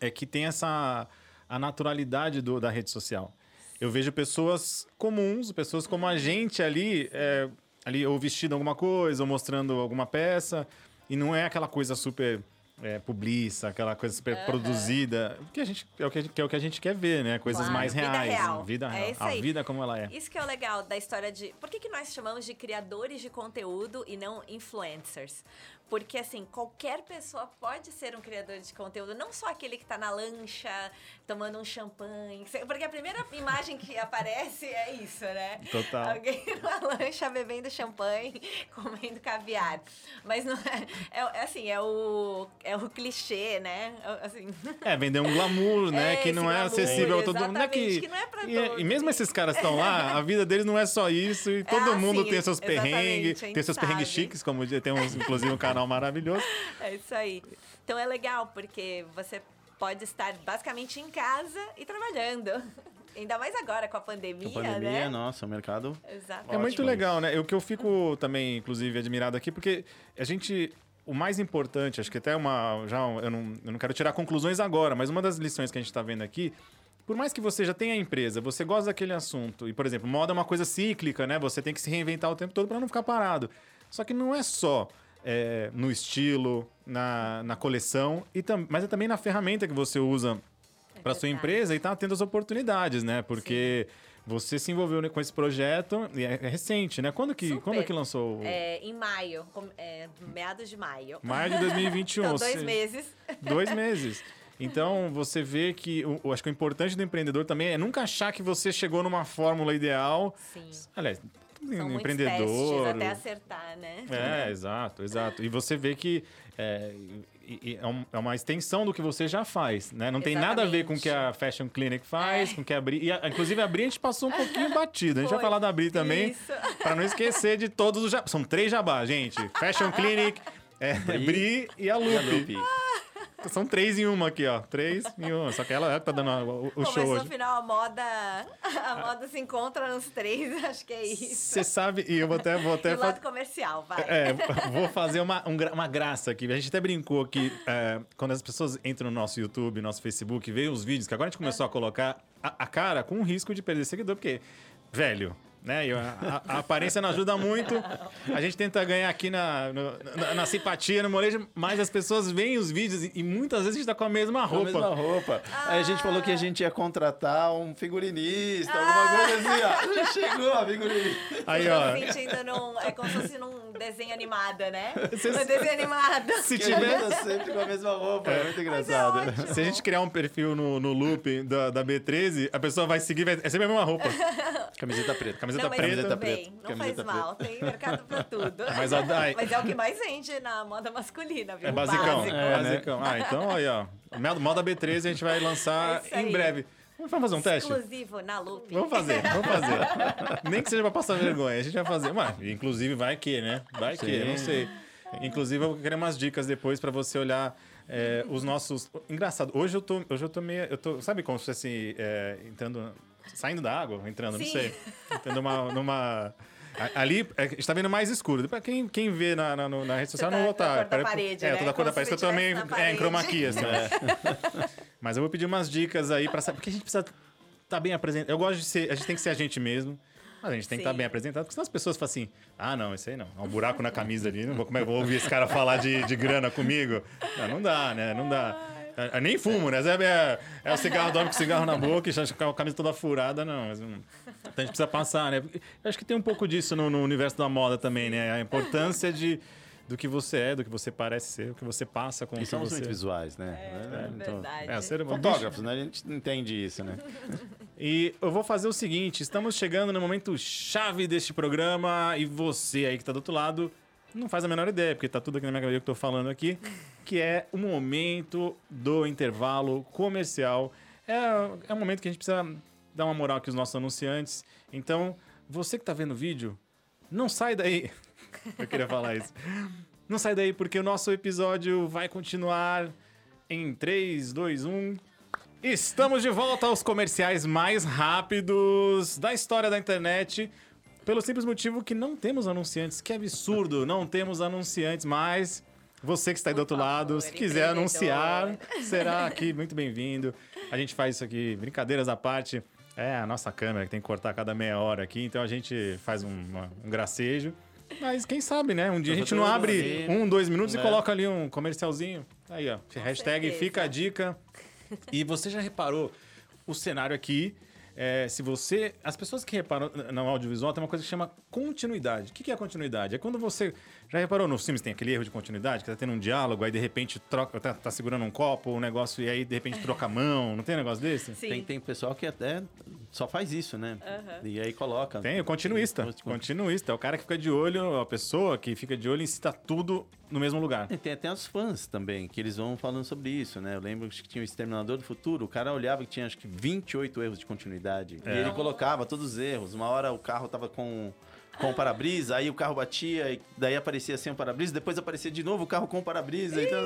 Speaker 1: É que tem essa a naturalidade do, da rede social. Eu vejo pessoas comuns, pessoas como a gente ali, é, ali ou vestindo alguma coisa, ou mostrando alguma peça, e não é aquela coisa super é, publiça, aquela coisa super produzida, que, a gente, é, o que, a gente- que é o que a gente quer ver, né? Coisas
Speaker 3: Claro,
Speaker 1: mais
Speaker 3: vida
Speaker 1: reais.
Speaker 3: real.
Speaker 1: Vida
Speaker 3: É
Speaker 1: real.
Speaker 3: isso
Speaker 1: a
Speaker 3: aí.
Speaker 1: vida como ela é.
Speaker 3: Isso que é o legal da história de. Por que, que nós chamamos de criadores de conteúdo e não influencers? Porque, assim, qualquer pessoa pode ser um criador de conteúdo, não só aquele que tá na lancha, tomando um champanhe. Porque a primeira imagem que aparece é isso, né?
Speaker 1: Total.
Speaker 3: Alguém na lancha bebendo champanhe, comendo caviar. Mas não é. É, é assim, é o, é o clichê, né? É, Assim.
Speaker 1: É, vender um glamour, né?
Speaker 3: É,
Speaker 1: que não é
Speaker 3: glamour,
Speaker 1: acessível a todo mundo. Não é
Speaker 3: exatamente, que não é pra
Speaker 1: e,
Speaker 3: todos.
Speaker 1: e mesmo esses caras estão lá, a vida deles não é só isso. E todo
Speaker 3: Ah,
Speaker 1: mundo tem seus perrengues, tem seus perrengues chiques, como tem uns, inclusive um canal maravilhoso.
Speaker 3: É isso aí. Então é legal, porque você pode estar basicamente em casa e trabalhando. Ainda mais agora com a pandemia,
Speaker 2: A pandemia,
Speaker 3: né?
Speaker 2: nossa, o mercado.
Speaker 3: Exato.
Speaker 1: É muito legal, né? O que eu fico também, inclusive, admirado aqui, porque a gente. O mais importante, acho que até uma. Já, eu, não, eu não quero tirar conclusões agora, mas uma das lições que a gente está vendo aqui. Por mais que você já tenha a empresa, você gosta daquele assunto, e, por exemplo, moda é uma coisa cíclica, né? Você tem que se reinventar o tempo todo para não ficar parado. Só que não é só é, no estilo, na, na coleção, e tam, mas é também na ferramenta que você usa para sua empresa e tá tendo as oportunidades, né? Porque você se envolveu né, com esse projeto, e é, é recente, né? Quando que,
Speaker 3: Super.
Speaker 1: quando que lançou? o-
Speaker 3: É, em maio, com- é, meados de maio.
Speaker 1: Maio de 2021.
Speaker 3: Então, dois
Speaker 1: seja,
Speaker 3: meses.
Speaker 1: Dois meses. Então, você vê que eu acho que o importante do empreendedor também é nunca achar que você chegou numa fórmula ideal.
Speaker 3: Sim.
Speaker 1: Aliás,
Speaker 3: São muitos
Speaker 1: empreendedor.
Speaker 3: testes até acertar, né?
Speaker 1: É, exato, exato. E você vê que, é, é, é uma extensão do que você já faz, né? Não tem nada a ver com o que a Fashion Clinic faz,
Speaker 3: É.
Speaker 1: com o que a Bri... E a, inclusive a Bri a gente passou um pouquinho batido. A gente vai
Speaker 3: Foi.
Speaker 1: falar da Bri também, pra não esquecer de todos os jabás. São três jabás, gente. Fashion Clinic, é, Bri e a
Speaker 2: E a
Speaker 1: Lupe. São três em uma aqui, ó. Três em uma. Só que ela que tá dando o, o
Speaker 3: Bom,
Speaker 1: show
Speaker 3: mas no
Speaker 1: hoje.
Speaker 3: final a moda, a moda se encontra nos três, acho que é isso.
Speaker 1: Você sabe, e eu vou até, vou
Speaker 3: E
Speaker 1: até fa-
Speaker 3: lado comercial, vai.
Speaker 1: É, vou fazer uma, um uma graça aqui. A gente até brincou que é, quando as pessoas entram no nosso YouTube, nosso Facebook, veem os vídeos, que agora a gente começou a colocar a, a cara com risco de perder seguidor, porque, velho. Né? E a, a- a aparência não ajuda muito. A gente tenta ganhar aqui na, no- na, na simpatia, no molejo, mas as pessoas veem os vídeos e, e muitas vezes a gente tá com a mesma
Speaker 2: Com a
Speaker 1: roupa.
Speaker 2: mesma roupa. Aí a gente falou que a gente ia contratar um figurinista, alguma coisa assim, ó. Já chegou a figurinista.
Speaker 1: Aí, ó.
Speaker 3: sentindo num. É como se fosse num desenho animado, né?
Speaker 1: Você-
Speaker 3: Um desenho animado.
Speaker 1: Se
Speaker 2: Que a
Speaker 1: tiver.
Speaker 2: gente tá sempre com a mesma roupa, é, muito engraçado.
Speaker 3: ótimo.
Speaker 1: Se a gente criar um perfil no, no loop da, da B13, a pessoa vai seguir, vai, é sempre a mesma roupa.
Speaker 2: Camiseta preta.
Speaker 1: Camiseta
Speaker 3: não, mas
Speaker 1: preta.
Speaker 3: tudo
Speaker 2: Camiseta
Speaker 3: bem,
Speaker 2: preta.
Speaker 3: não
Speaker 2: Camiseta
Speaker 3: faz mal, tem mercado pra tudo.
Speaker 1: Mas a
Speaker 3: Mas é o que mais vende na moda masculina, viu?
Speaker 1: É basicão.
Speaker 3: Básico.
Speaker 1: É, basicão. Ah, então aí, ó. Moda B13 a gente vai lançar
Speaker 3: É
Speaker 1: em breve. Vamos fazer um teste?
Speaker 3: Exclusivo na Loop.
Speaker 1: Vamos fazer, vamos fazer. Nem que seja pra passar vergonha, a gente vai fazer. Mas, inclusive, vai que, né? Vai que, eu não sei. Inclusive, eu vou querer umas dicas depois pra você olhar é, os nossos. Engraçado, hoje eu tô, hoje eu tô meio. Eu tô, sabe como se fosse é, entrando. Saindo da água? Entrando, não
Speaker 3: Sim.
Speaker 1: sei. Entrando numa. numa a- Ali é, está vendo mais escuro. Quem, quem vê na, na, na rede social,
Speaker 3: tá
Speaker 1: não
Speaker 3: cor da parede,
Speaker 1: é,
Speaker 3: né?
Speaker 1: tô da cor da parede, eu
Speaker 3: na
Speaker 1: é, em key, assim. Mas eu vou pedir umas dicas aí pra saber. Porque a gente precisa estar bem apresentado. Eu gosto de ser. A gente tem que ser a gente mesmo. Mas a gente tem que estar
Speaker 3: Sim.
Speaker 1: bem apresentado, porque senão as pessoas falam assim: ah, não, isso aí não. É um buraco na camisa ali. Não vou, como é vou ouvir esse cara falar de, de grana comigo? Não, não dá, né? Não dá. Eu- eu nem fumo, né? Zé É, é o cigarro, dorme com o cigarro na boca e já com a camisa toda furada, não. Mas, hum, então a gente precisa passar, né? Eu acho que tem um pouco disso no, no universo da moda também, né? A importância de, do que você é, do que você parece ser, o que você passa com o
Speaker 2: E
Speaker 1: que
Speaker 2: somos
Speaker 1: você...
Speaker 2: muito visuais, né?
Speaker 3: É, verdade.
Speaker 1: É, ser
Speaker 2: Fotógrafos, né? A gente entende isso, né?
Speaker 1: E eu vou fazer o seguinte: estamos chegando no momento chave deste programa e você aí que tá do outro lado não faz a menor ideia, porque tá tudo aqui na minha cabeça que eu tô falando aqui, que é o momento do intervalo comercial. É, é um momento que a gente precisa dar uma moral aqui aos nossos anunciantes. Então, você que tá vendo o vídeo, não sai daí. Eu queria falar isso. Não sai daí, porque o nosso episódio vai continuar em 3, 2, 1. Estamos de volta aos comerciais mais rápidos da história da internet. Pelo simples motivo que não temos anunciantes. Que absurdo, não temos anunciantes mais. Você que está aí do outro lado,
Speaker 3: favor,
Speaker 1: se quiser anunciar, será aqui muito bem-vindo. A gente faz isso aqui, brincadeiras à parte. É a nossa câmera que tem que cortar a cada meia hora aqui, então a gente faz um, um gracejo. Mas quem sabe, né? Um dia a gente não abre um, dois minutos e
Speaker 2: Né?
Speaker 1: coloca ali um comercialzinho. Aí, ó. Hashtag
Speaker 3: certeza.
Speaker 1: fica a dica. E você já reparou o cenário aqui? É, se você. As pessoas que reparam no audiovisual tem uma coisa que chama continuidade. O que é continuidade? É quando você. Já reparou nos filmes tem aquele erro de continuidade, que tá tendo um diálogo, aí de repente troca, tá, tá segurando um copo, um negócio, e aí de repente troca a mão. Não tem um negócio desse?
Speaker 3: Sim.
Speaker 2: Tem, tem pessoal que até só faz isso, né?
Speaker 3: Aham.
Speaker 2: E aí coloca.
Speaker 1: Tem, o continuista.
Speaker 2: Tem-
Speaker 1: Continuista. É o cara que fica de olho, a pessoa que fica de olho se tá tudo no mesmo lugar.
Speaker 2: E tem até os fãs também, que eles vão falando sobre isso, né? Eu lembro que tinha o Exterminador do Futuro, o cara olhava que tinha acho que 28 erros de continuidade. E
Speaker 1: É.
Speaker 2: ele colocava todos os erros. Uma hora o carro tava com, com o para-brisa, aí o carro batia, e daí aparecia sem o para-brisa, depois aparecia de novo o carro com o para-brisa. Então,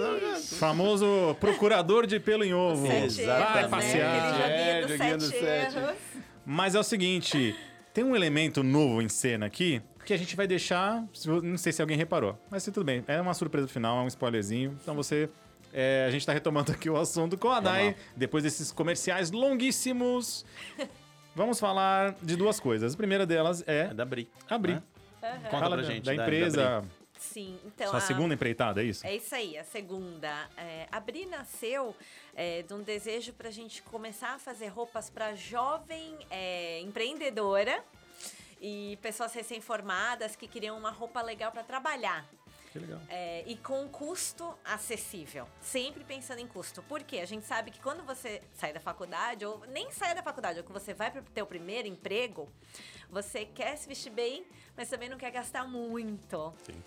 Speaker 1: Famoso procurador de pelo em ovo.
Speaker 3: Sete
Speaker 1: Vai
Speaker 3: né?
Speaker 1: passear.
Speaker 3: Aquele joguinho
Speaker 2: É,
Speaker 3: sete erros.
Speaker 1: Mas é o seguinte, tem um elemento novo em cena aqui que a gente vai deixar. Não sei se alguém reparou, mas tudo bem. É uma surpresa final, é um spoilerzinho. Então você. é, a gente tá retomando aqui o assunto com a Dai, depois desses comerciais longuíssimos. Vamos falar de duas coisas. A primeira delas é
Speaker 2: É da Bri.
Speaker 1: abrir.
Speaker 2: né? Conta
Speaker 1: Fala
Speaker 2: pra
Speaker 1: da,
Speaker 2: gente.
Speaker 1: da
Speaker 2: da- da
Speaker 1: empresa,
Speaker 2: Bri.
Speaker 3: Sim, então.
Speaker 1: sua
Speaker 3: a-
Speaker 1: segunda empreitada, é isso?
Speaker 3: É isso aí, a segunda. É, a Bri nasceu é, de um desejo para a gente começar a fazer roupas para jovem é, empreendedora e pessoas recém-formadas que queriam uma roupa legal para trabalhar.
Speaker 1: Que legal.
Speaker 3: É, e com custo acessível. Sempre pensando em custo. Porque a gente sabe que quando você sai da faculdade, ou nem sai da faculdade, ou que você vai para o teu primeiro emprego, você quer se vestir bem, mas também não quer gastar muito.
Speaker 2: Sim.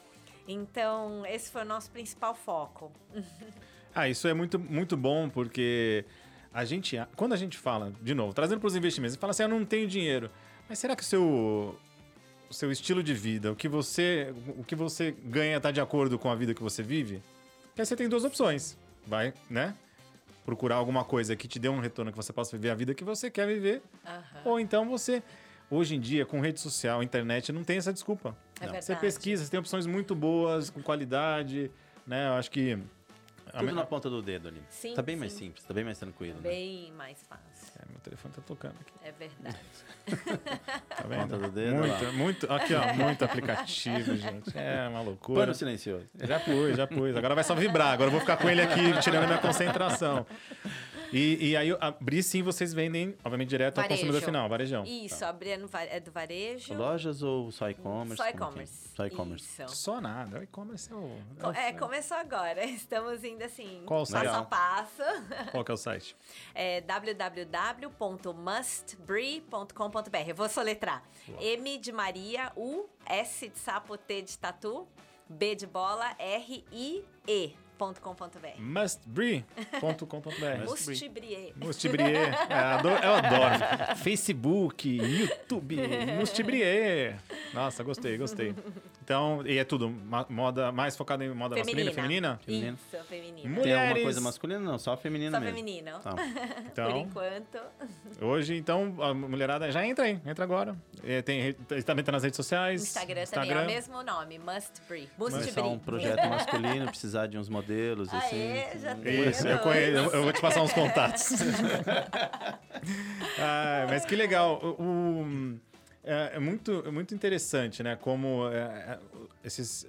Speaker 3: Então, esse foi o nosso principal foco.
Speaker 1: Ah, isso é muito, muito bom, porque a gente, quando a gente fala, de novo, trazendo para os investimentos, fala assim, eu não tenho dinheiro. Mas será que o seu, o seu estilo de vida, o que você, o que você ganha está de acordo com a vida que você vive? Porque aí você tem duas opções. Vai, né? Procurar alguma coisa que te dê um retorno que você possa viver a vida que você quer viver. Ou então você, hoje em dia, com rede social, internet, não tem essa desculpa.
Speaker 3: É.
Speaker 1: Você pesquisa, você tem opções muito boas, com qualidade, né? Eu acho que...
Speaker 2: Tudo
Speaker 1: me-
Speaker 2: na ponta do dedo ali.
Speaker 3: Sim,
Speaker 2: tá bem mais
Speaker 3: sim.
Speaker 2: simples, tá bem mais tranquilo. né?
Speaker 3: Bem mais fácil.
Speaker 1: É, meu telefone tá tocando aqui.
Speaker 3: É verdade.
Speaker 1: Tá vendo?
Speaker 2: Ponta do dedo,
Speaker 1: muito,
Speaker 2: lá.
Speaker 1: muito, aqui ó, muito aplicativo, gente. É uma loucura.
Speaker 2: Pano silencioso.
Speaker 1: Já pus, já pus. Agora vai só vibrar. Agora eu vou ficar com ele aqui, tirando a minha concentração. E, e aí, eu abri sim, vocês vendem, obviamente, direto ao
Speaker 3: Varejo.
Speaker 1: consumidor final, varejão.
Speaker 3: Isso, abrir é no é do varejo.
Speaker 2: Lojas ou só e-commerce?
Speaker 3: Só
Speaker 2: é?
Speaker 3: e-commerce.
Speaker 2: Só e-commerce.
Speaker 1: Só nada. O e-commerce é o.
Speaker 3: Co-
Speaker 1: o-
Speaker 3: É, começou agora. Estamos indo assim,
Speaker 1: Qual
Speaker 3: passo
Speaker 1: site?
Speaker 3: a passo.
Speaker 1: Qual que é o site?
Speaker 3: É www.mustbre.com.br. Eu vou soletrar. M de Maria, U, S de sapo, T de tatu, B de bola, R, I, E.com.br.
Speaker 1: Mustbre.com.br.
Speaker 3: Mustibrie.
Speaker 1: Mustibrier. É, adoro- eu adoro. Facebook, YouTube, Mustibrier. Nossa, gostei, gostei. Então, e é tudo ma- moda mais focada em moda masculina e feminina?
Speaker 2: Feminina.
Speaker 3: Isso, feminina.
Speaker 1: Mu-
Speaker 2: Tem alguma
Speaker 1: Mulheres.
Speaker 2: coisa masculina? Não, só feminina
Speaker 3: Só
Speaker 2: mesmo.
Speaker 3: feminino.
Speaker 2: Tá.
Speaker 3: Por
Speaker 1: Então,
Speaker 3: enquanto.
Speaker 1: hoje, então, a mulherada já entra aí, entra agora. É, tem, re- também tá nas redes sociais.
Speaker 3: Instagram, também é o mesmo nome, Mustbre.
Speaker 2: Começar
Speaker 3: Mustibri.
Speaker 2: um projeto masculino, precisar de uns modelos, assim.
Speaker 3: Aê, já tem.
Speaker 1: Isso, eu, conheço, eu vou te passar uns contatos. Ah, mas que legal. O, o- é, é muito, é muito interessante, né? Como é, é, esses,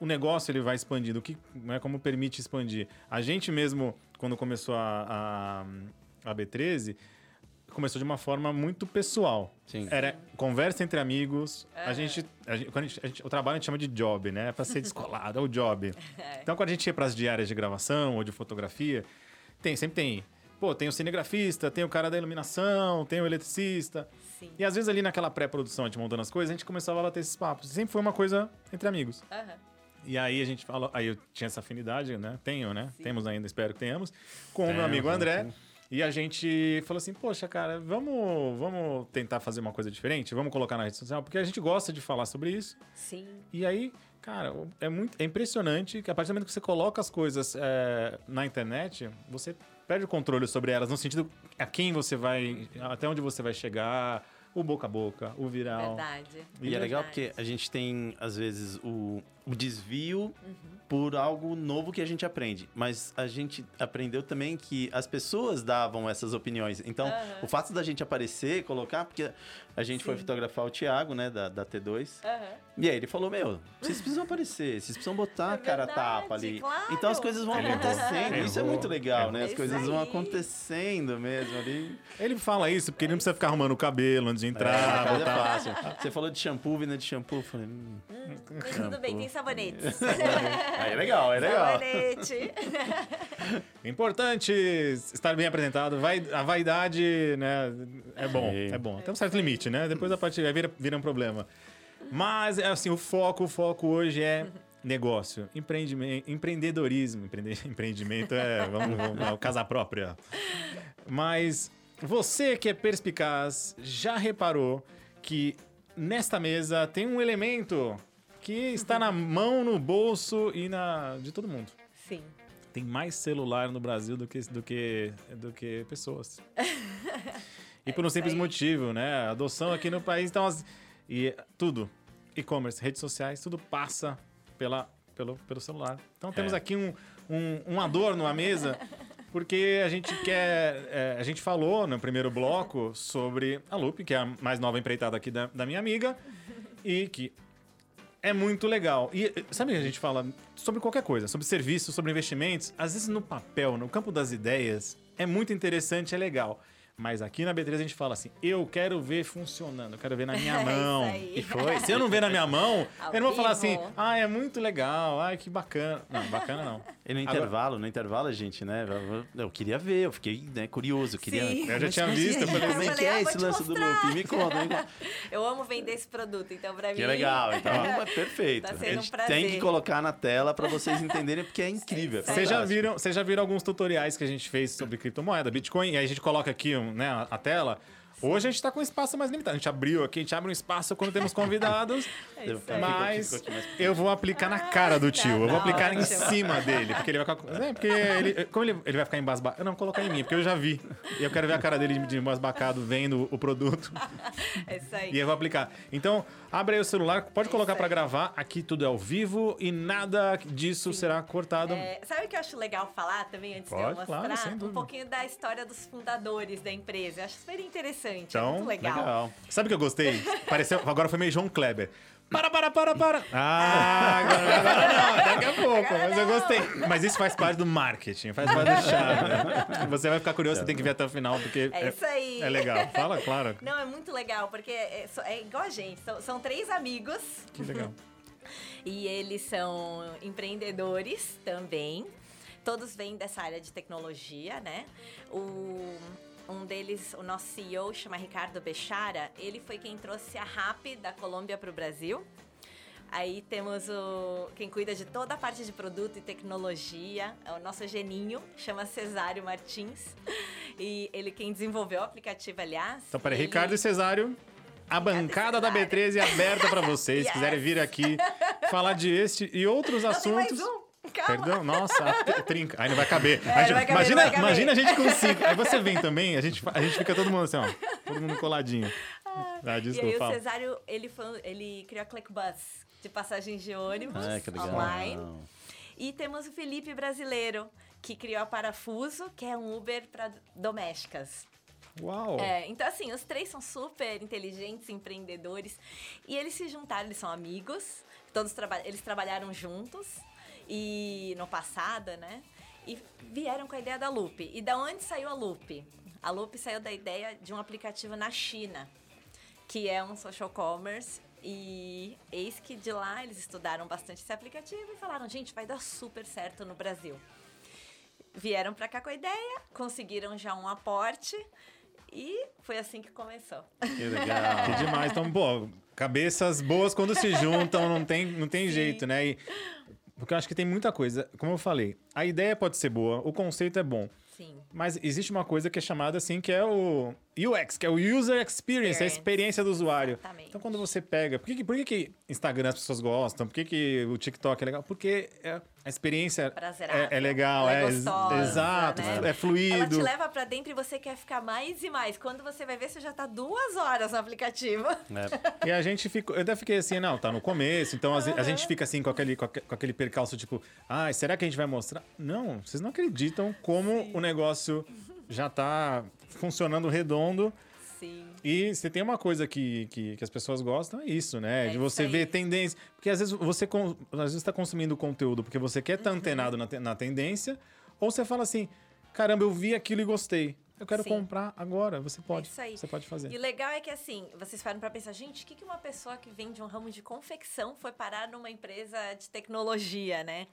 Speaker 1: o negócio ele vai expandindo, o que, né, como permite expandir. A gente mesmo, quando começou a, a, a B13, começou de uma forma muito pessoal.
Speaker 2: Sim.
Speaker 1: Era conversa entre amigos. A gente, a gente- quando a gente- a gente- o trabalho a gente chama de job, né? É pra ser descolado, é o job. Então, quando a gente ia pras diárias de gravação ou de fotografia, tem, sempre tem. Pô, tem o cinegrafista, tem o cara da iluminação, tem o eletricista.
Speaker 3: Sim.
Speaker 1: E às vezes ali naquela pré-produção, a gente montando as coisas, a gente começava a bater esses papos. Sempre foi uma coisa entre amigos.
Speaker 3: Aham.
Speaker 1: E aí a gente falou, aí eu tinha essa afinidade, né? Tenho, né?
Speaker 3: Sim.
Speaker 1: Temos ainda, espero que tenhamos, com o meu amigo André.
Speaker 2: temos.
Speaker 1: E a gente falou assim, poxa, cara, vamos, vamos tentar fazer uma coisa diferente? Vamos colocar na rede social? Porque a gente gosta de falar sobre isso.
Speaker 3: Sim.
Speaker 1: E aí, cara, é muito é impressionante que a partir do momento que você coloca as coisas é, na internet, você perde o controle sobre elas, no sentido a quem você vai, até onde você vai chegar, o boca a boca, o viral.
Speaker 3: Verdade.
Speaker 2: E é legal
Speaker 3: Verdade.
Speaker 2: porque a gente tem, às vezes, o, o desvio
Speaker 3: Uhum.
Speaker 2: por algo novo que a gente aprende. Mas a gente aprendeu também que as pessoas davam essas opiniões. Então,
Speaker 3: Aham.
Speaker 2: o fato da gente aparecer colocar, porque a gente foi
Speaker 3: Sim.
Speaker 2: fotografar o Thiago, né, da, da T2.
Speaker 3: Aham.
Speaker 2: E aí ele falou, meu, vocês precisam aparecer, vocês precisam botar
Speaker 3: É
Speaker 2: a cara a
Speaker 3: verdade,
Speaker 2: tapa ali.
Speaker 3: claro.
Speaker 2: Então as coisas vão
Speaker 1: Ele errou.
Speaker 2: acontecendo. Isso é muito legal, né? As coisas vão acontecendo mesmo ali.
Speaker 1: Ele fala isso porque ele não precisa ficar arrumando o cabelo antes de
Speaker 2: É,
Speaker 1: entrar,
Speaker 2: é
Speaker 1: botar
Speaker 2: fácil. Você falou de shampoo, vinda de shampoo, eu falei, hum,
Speaker 3: Mas tudo bem, tem sabonetes.
Speaker 2: aí é legal, é legal.
Speaker 3: Sabonete.
Speaker 1: Importante estar bem apresentado. Vai, a vaidade, né? É bom, é bom. Tem um certo limite, né? Depois a partir aí vira, vira um problema. Mas, é assim, o foco, o foco hoje é negócio, empreendimento, empreendedorismo. Empreende- empreendimento é, vamos, vamos é o casa própria. Mas você que é perspicaz, já reparou que nesta mesa tem um elemento que está na mão, no bolso e na de todo mundo
Speaker 3: Sim.
Speaker 1: tem mais celular no Brasil do que, do que, do que pessoas. E por um
Speaker 3: É
Speaker 1: simples motivo, né? A adoção aqui no país, então, as, e tudo, e-commerce, redes sociais, tudo passa pela, pelo, pelo celular. Então temos
Speaker 2: É.
Speaker 1: aqui um, um, um adorno à mesa, porque a gente quer. é, a gente falou no primeiro bloco sobre a Lupe, que é a mais nova empreitada aqui da, da minha amiga, e que é muito legal. E sabe que a gente fala sobre qualquer coisa, sobre serviços, sobre investimentos, às vezes no papel, no campo das ideias, é muito interessante, é legal. Mas aqui na B3 a gente fala assim: eu quero ver funcionando, eu quero ver na minha
Speaker 3: É
Speaker 1: mão. e foi. Se eu não ver na minha mão,
Speaker 3: Ao
Speaker 1: eu não vou falar assim: ah, é muito legal, ai, que bacana. Não, bacana não.
Speaker 2: E no
Speaker 1: Agora-
Speaker 2: intervalo, no intervalo, gente, né? Eu- queria ver, eu fiquei né, curioso. Eu queria...
Speaker 3: Sim.
Speaker 1: Eu já tinha visto, eu falei,
Speaker 2: como é
Speaker 3: Eu
Speaker 2: que é
Speaker 3: ah,
Speaker 2: esse lance do loop? Me conta, me conta.
Speaker 3: Eu amo vender esse produto, então pra mim.
Speaker 2: Que legal, então é perfeito.
Speaker 3: Tá
Speaker 2: a
Speaker 3: sendo um prazer.
Speaker 2: tem que colocar na tela para vocês entenderem, porque é incrível. é.
Speaker 1: Vocês já viram, vocês já viram alguns tutoriais que a gente fez sobre criptomoeda, Bitcoin, e aí a gente coloca aqui um, né, a, tela. Hoje a gente está com espaço mais limitado. A gente abriu aqui, a gente abre um espaço quando temos convidados.
Speaker 3: É
Speaker 1: Mas
Speaker 2: fica aqui mais-
Speaker 1: eu vou aplicar na cara do tio. Eu vou
Speaker 3: tá
Speaker 1: aplicar em
Speaker 3: ótimo.
Speaker 1: cima dele. Porque ele vai ficar. É, porque ele, como ele, ele vai ficar embasbacado. Eu não, vou colocar em mim, porque eu já vi. E eu quero ver a cara dele de embasbacado vendo o produto.
Speaker 3: É isso aí.
Speaker 1: E eu vou aplicar. Então, abre aí o celular, pode
Speaker 3: É
Speaker 1: colocar para gravar. Aqui tudo é ao vivo e nada disso será cortado.
Speaker 3: É, sabe o que eu acho legal falar também, antes de
Speaker 1: Pode,
Speaker 3: eu mostrar?
Speaker 1: claro, sem
Speaker 3: um pouquinho da história dos fundadores da empresa. Eu acho super interessante,
Speaker 1: Então,
Speaker 3: é muito legal.
Speaker 2: Legal.
Speaker 1: Sabe o que eu gostei? Pareceu, agora foi meio João Kleber. Para, para, para, para. Ah, agora, agora não, daqui a pouco.
Speaker 3: Agora
Speaker 1: Mas eu gostei. Mas isso faz parte do marketing, faz parte do charme. Você vai ficar curioso, você tem que ver até o final, porque
Speaker 3: É isso aí.
Speaker 1: é legal. Fala, claro.
Speaker 3: Não, é muito legal, porque é, é- é igual a gente. São, são três amigos
Speaker 1: Que legal.
Speaker 3: e eles são empreendedores também. Todos vêm dessa área de tecnologia, né? O, um deles, o nosso CEO, chama Ricardo Bechara. Ele foi quem trouxe a RAP da Colômbia para o Brasil. Aí temos o quem cuida de toda a parte de produto e tecnologia, é o nosso geninho, chama Cesário Martins. E ele quem desenvolveu o aplicativo, aliás.
Speaker 1: Então, peraí,
Speaker 3: ele-
Speaker 1: Ricardo e Cesário. A bancada da B13 é aberta para vocês. Se
Speaker 3: Yes.
Speaker 1: quiserem vir aqui falar de este e outros
Speaker 3: Não, tem mais
Speaker 1: assuntos.
Speaker 3: um. Calma.
Speaker 1: Perdão? Nossa, trinca. Aí não vai caber.
Speaker 3: É,
Speaker 1: A gente-
Speaker 3: vai caber,
Speaker 1: imagina,
Speaker 3: não vai caber.
Speaker 1: imagina a gente com cinco. Aí você vem também, a gente, a gente fica todo mundo assim, ó. Todo mundo coladinho. Ah,
Speaker 3: E aí
Speaker 1: desculpa.
Speaker 3: o. Cesário, ele, foi, ele criou a ClickBus, de passagens de ônibus
Speaker 2: Ah, que legal.
Speaker 3: online. E temos o Felipe Brasileiro, que criou a Parafuso, que é um Uber para domésticas.
Speaker 1: Uau.
Speaker 3: É, então, assim, os três são super inteligentes, empreendedores. E eles se juntaram, eles são amigos. Todos traba eles trabalharam juntos. E no passado, né? E vieram com a ideia da Loop. E da onde saiu a Loop? A Loop saiu da ideia de um aplicativo na China, que é um social commerce. E eis que de lá eles estudaram bastante esse aplicativo e falaram, gente, vai dar super certo no Brasil. Vieram pra cá com a ideia, conseguiram já um aporte e foi assim que começou.
Speaker 2: Que legal.
Speaker 1: Que demais. Então, pô, cabeças boas quando se juntam, não tem, não tem
Speaker 3: Sim.
Speaker 1: jeito, né? E- porque eu acho que tem muita coisa. Como eu falei, a ideia pode ser boa, o conceito é bom.
Speaker 3: Sim.
Speaker 1: Mas existe uma coisa que é chamada assim, que é o UX, que é o User Experience, a
Speaker 3: Experience.
Speaker 1: experiência do usuário.
Speaker 3: Exatamente.
Speaker 1: Então, quando você pega... Por que, que- por que, que Instagram as pessoas gostam? Por que, que o TikTok é legal? Porque é- a experiência é, é legal,
Speaker 3: Ela é
Speaker 1: é, ex-
Speaker 3: gostosa,
Speaker 1: exato,
Speaker 3: né?
Speaker 1: é
Speaker 3: Ela
Speaker 1: fluido.
Speaker 3: te leva pra dentro e você quer ficar mais e mais. Quando você vai ver, você já tá duas horas no aplicativo.
Speaker 2: É.
Speaker 1: E a gente ficou. Eu até fiquei assim, não, tá no começo, então a, a gente fica assim com aquele, com aque- com aquele percalço, tipo, ai, será que a gente vai mostrar? Não, vocês não acreditam como o negócio já tá funcionando redondo.
Speaker 3: Sim.
Speaker 1: E se tem uma coisa que, que, que as pessoas gostam, é isso, né?
Speaker 3: É
Speaker 1: de você ver tendência. Porque às vezes você às vezes está consumindo conteúdo porque você quer
Speaker 3: Uhum.
Speaker 1: estar antenado na, na tendência, ou você fala assim: caramba, eu vi aquilo e gostei. Eu quero
Speaker 3: Sim.
Speaker 1: comprar agora. Você pode.
Speaker 3: isso aí.
Speaker 1: Você pode fazer.
Speaker 3: E o legal é que, assim, vocês param pra pensar, gente, o que que uma pessoa que vende um ramo de confecção foi parar numa empresa de tecnologia, né?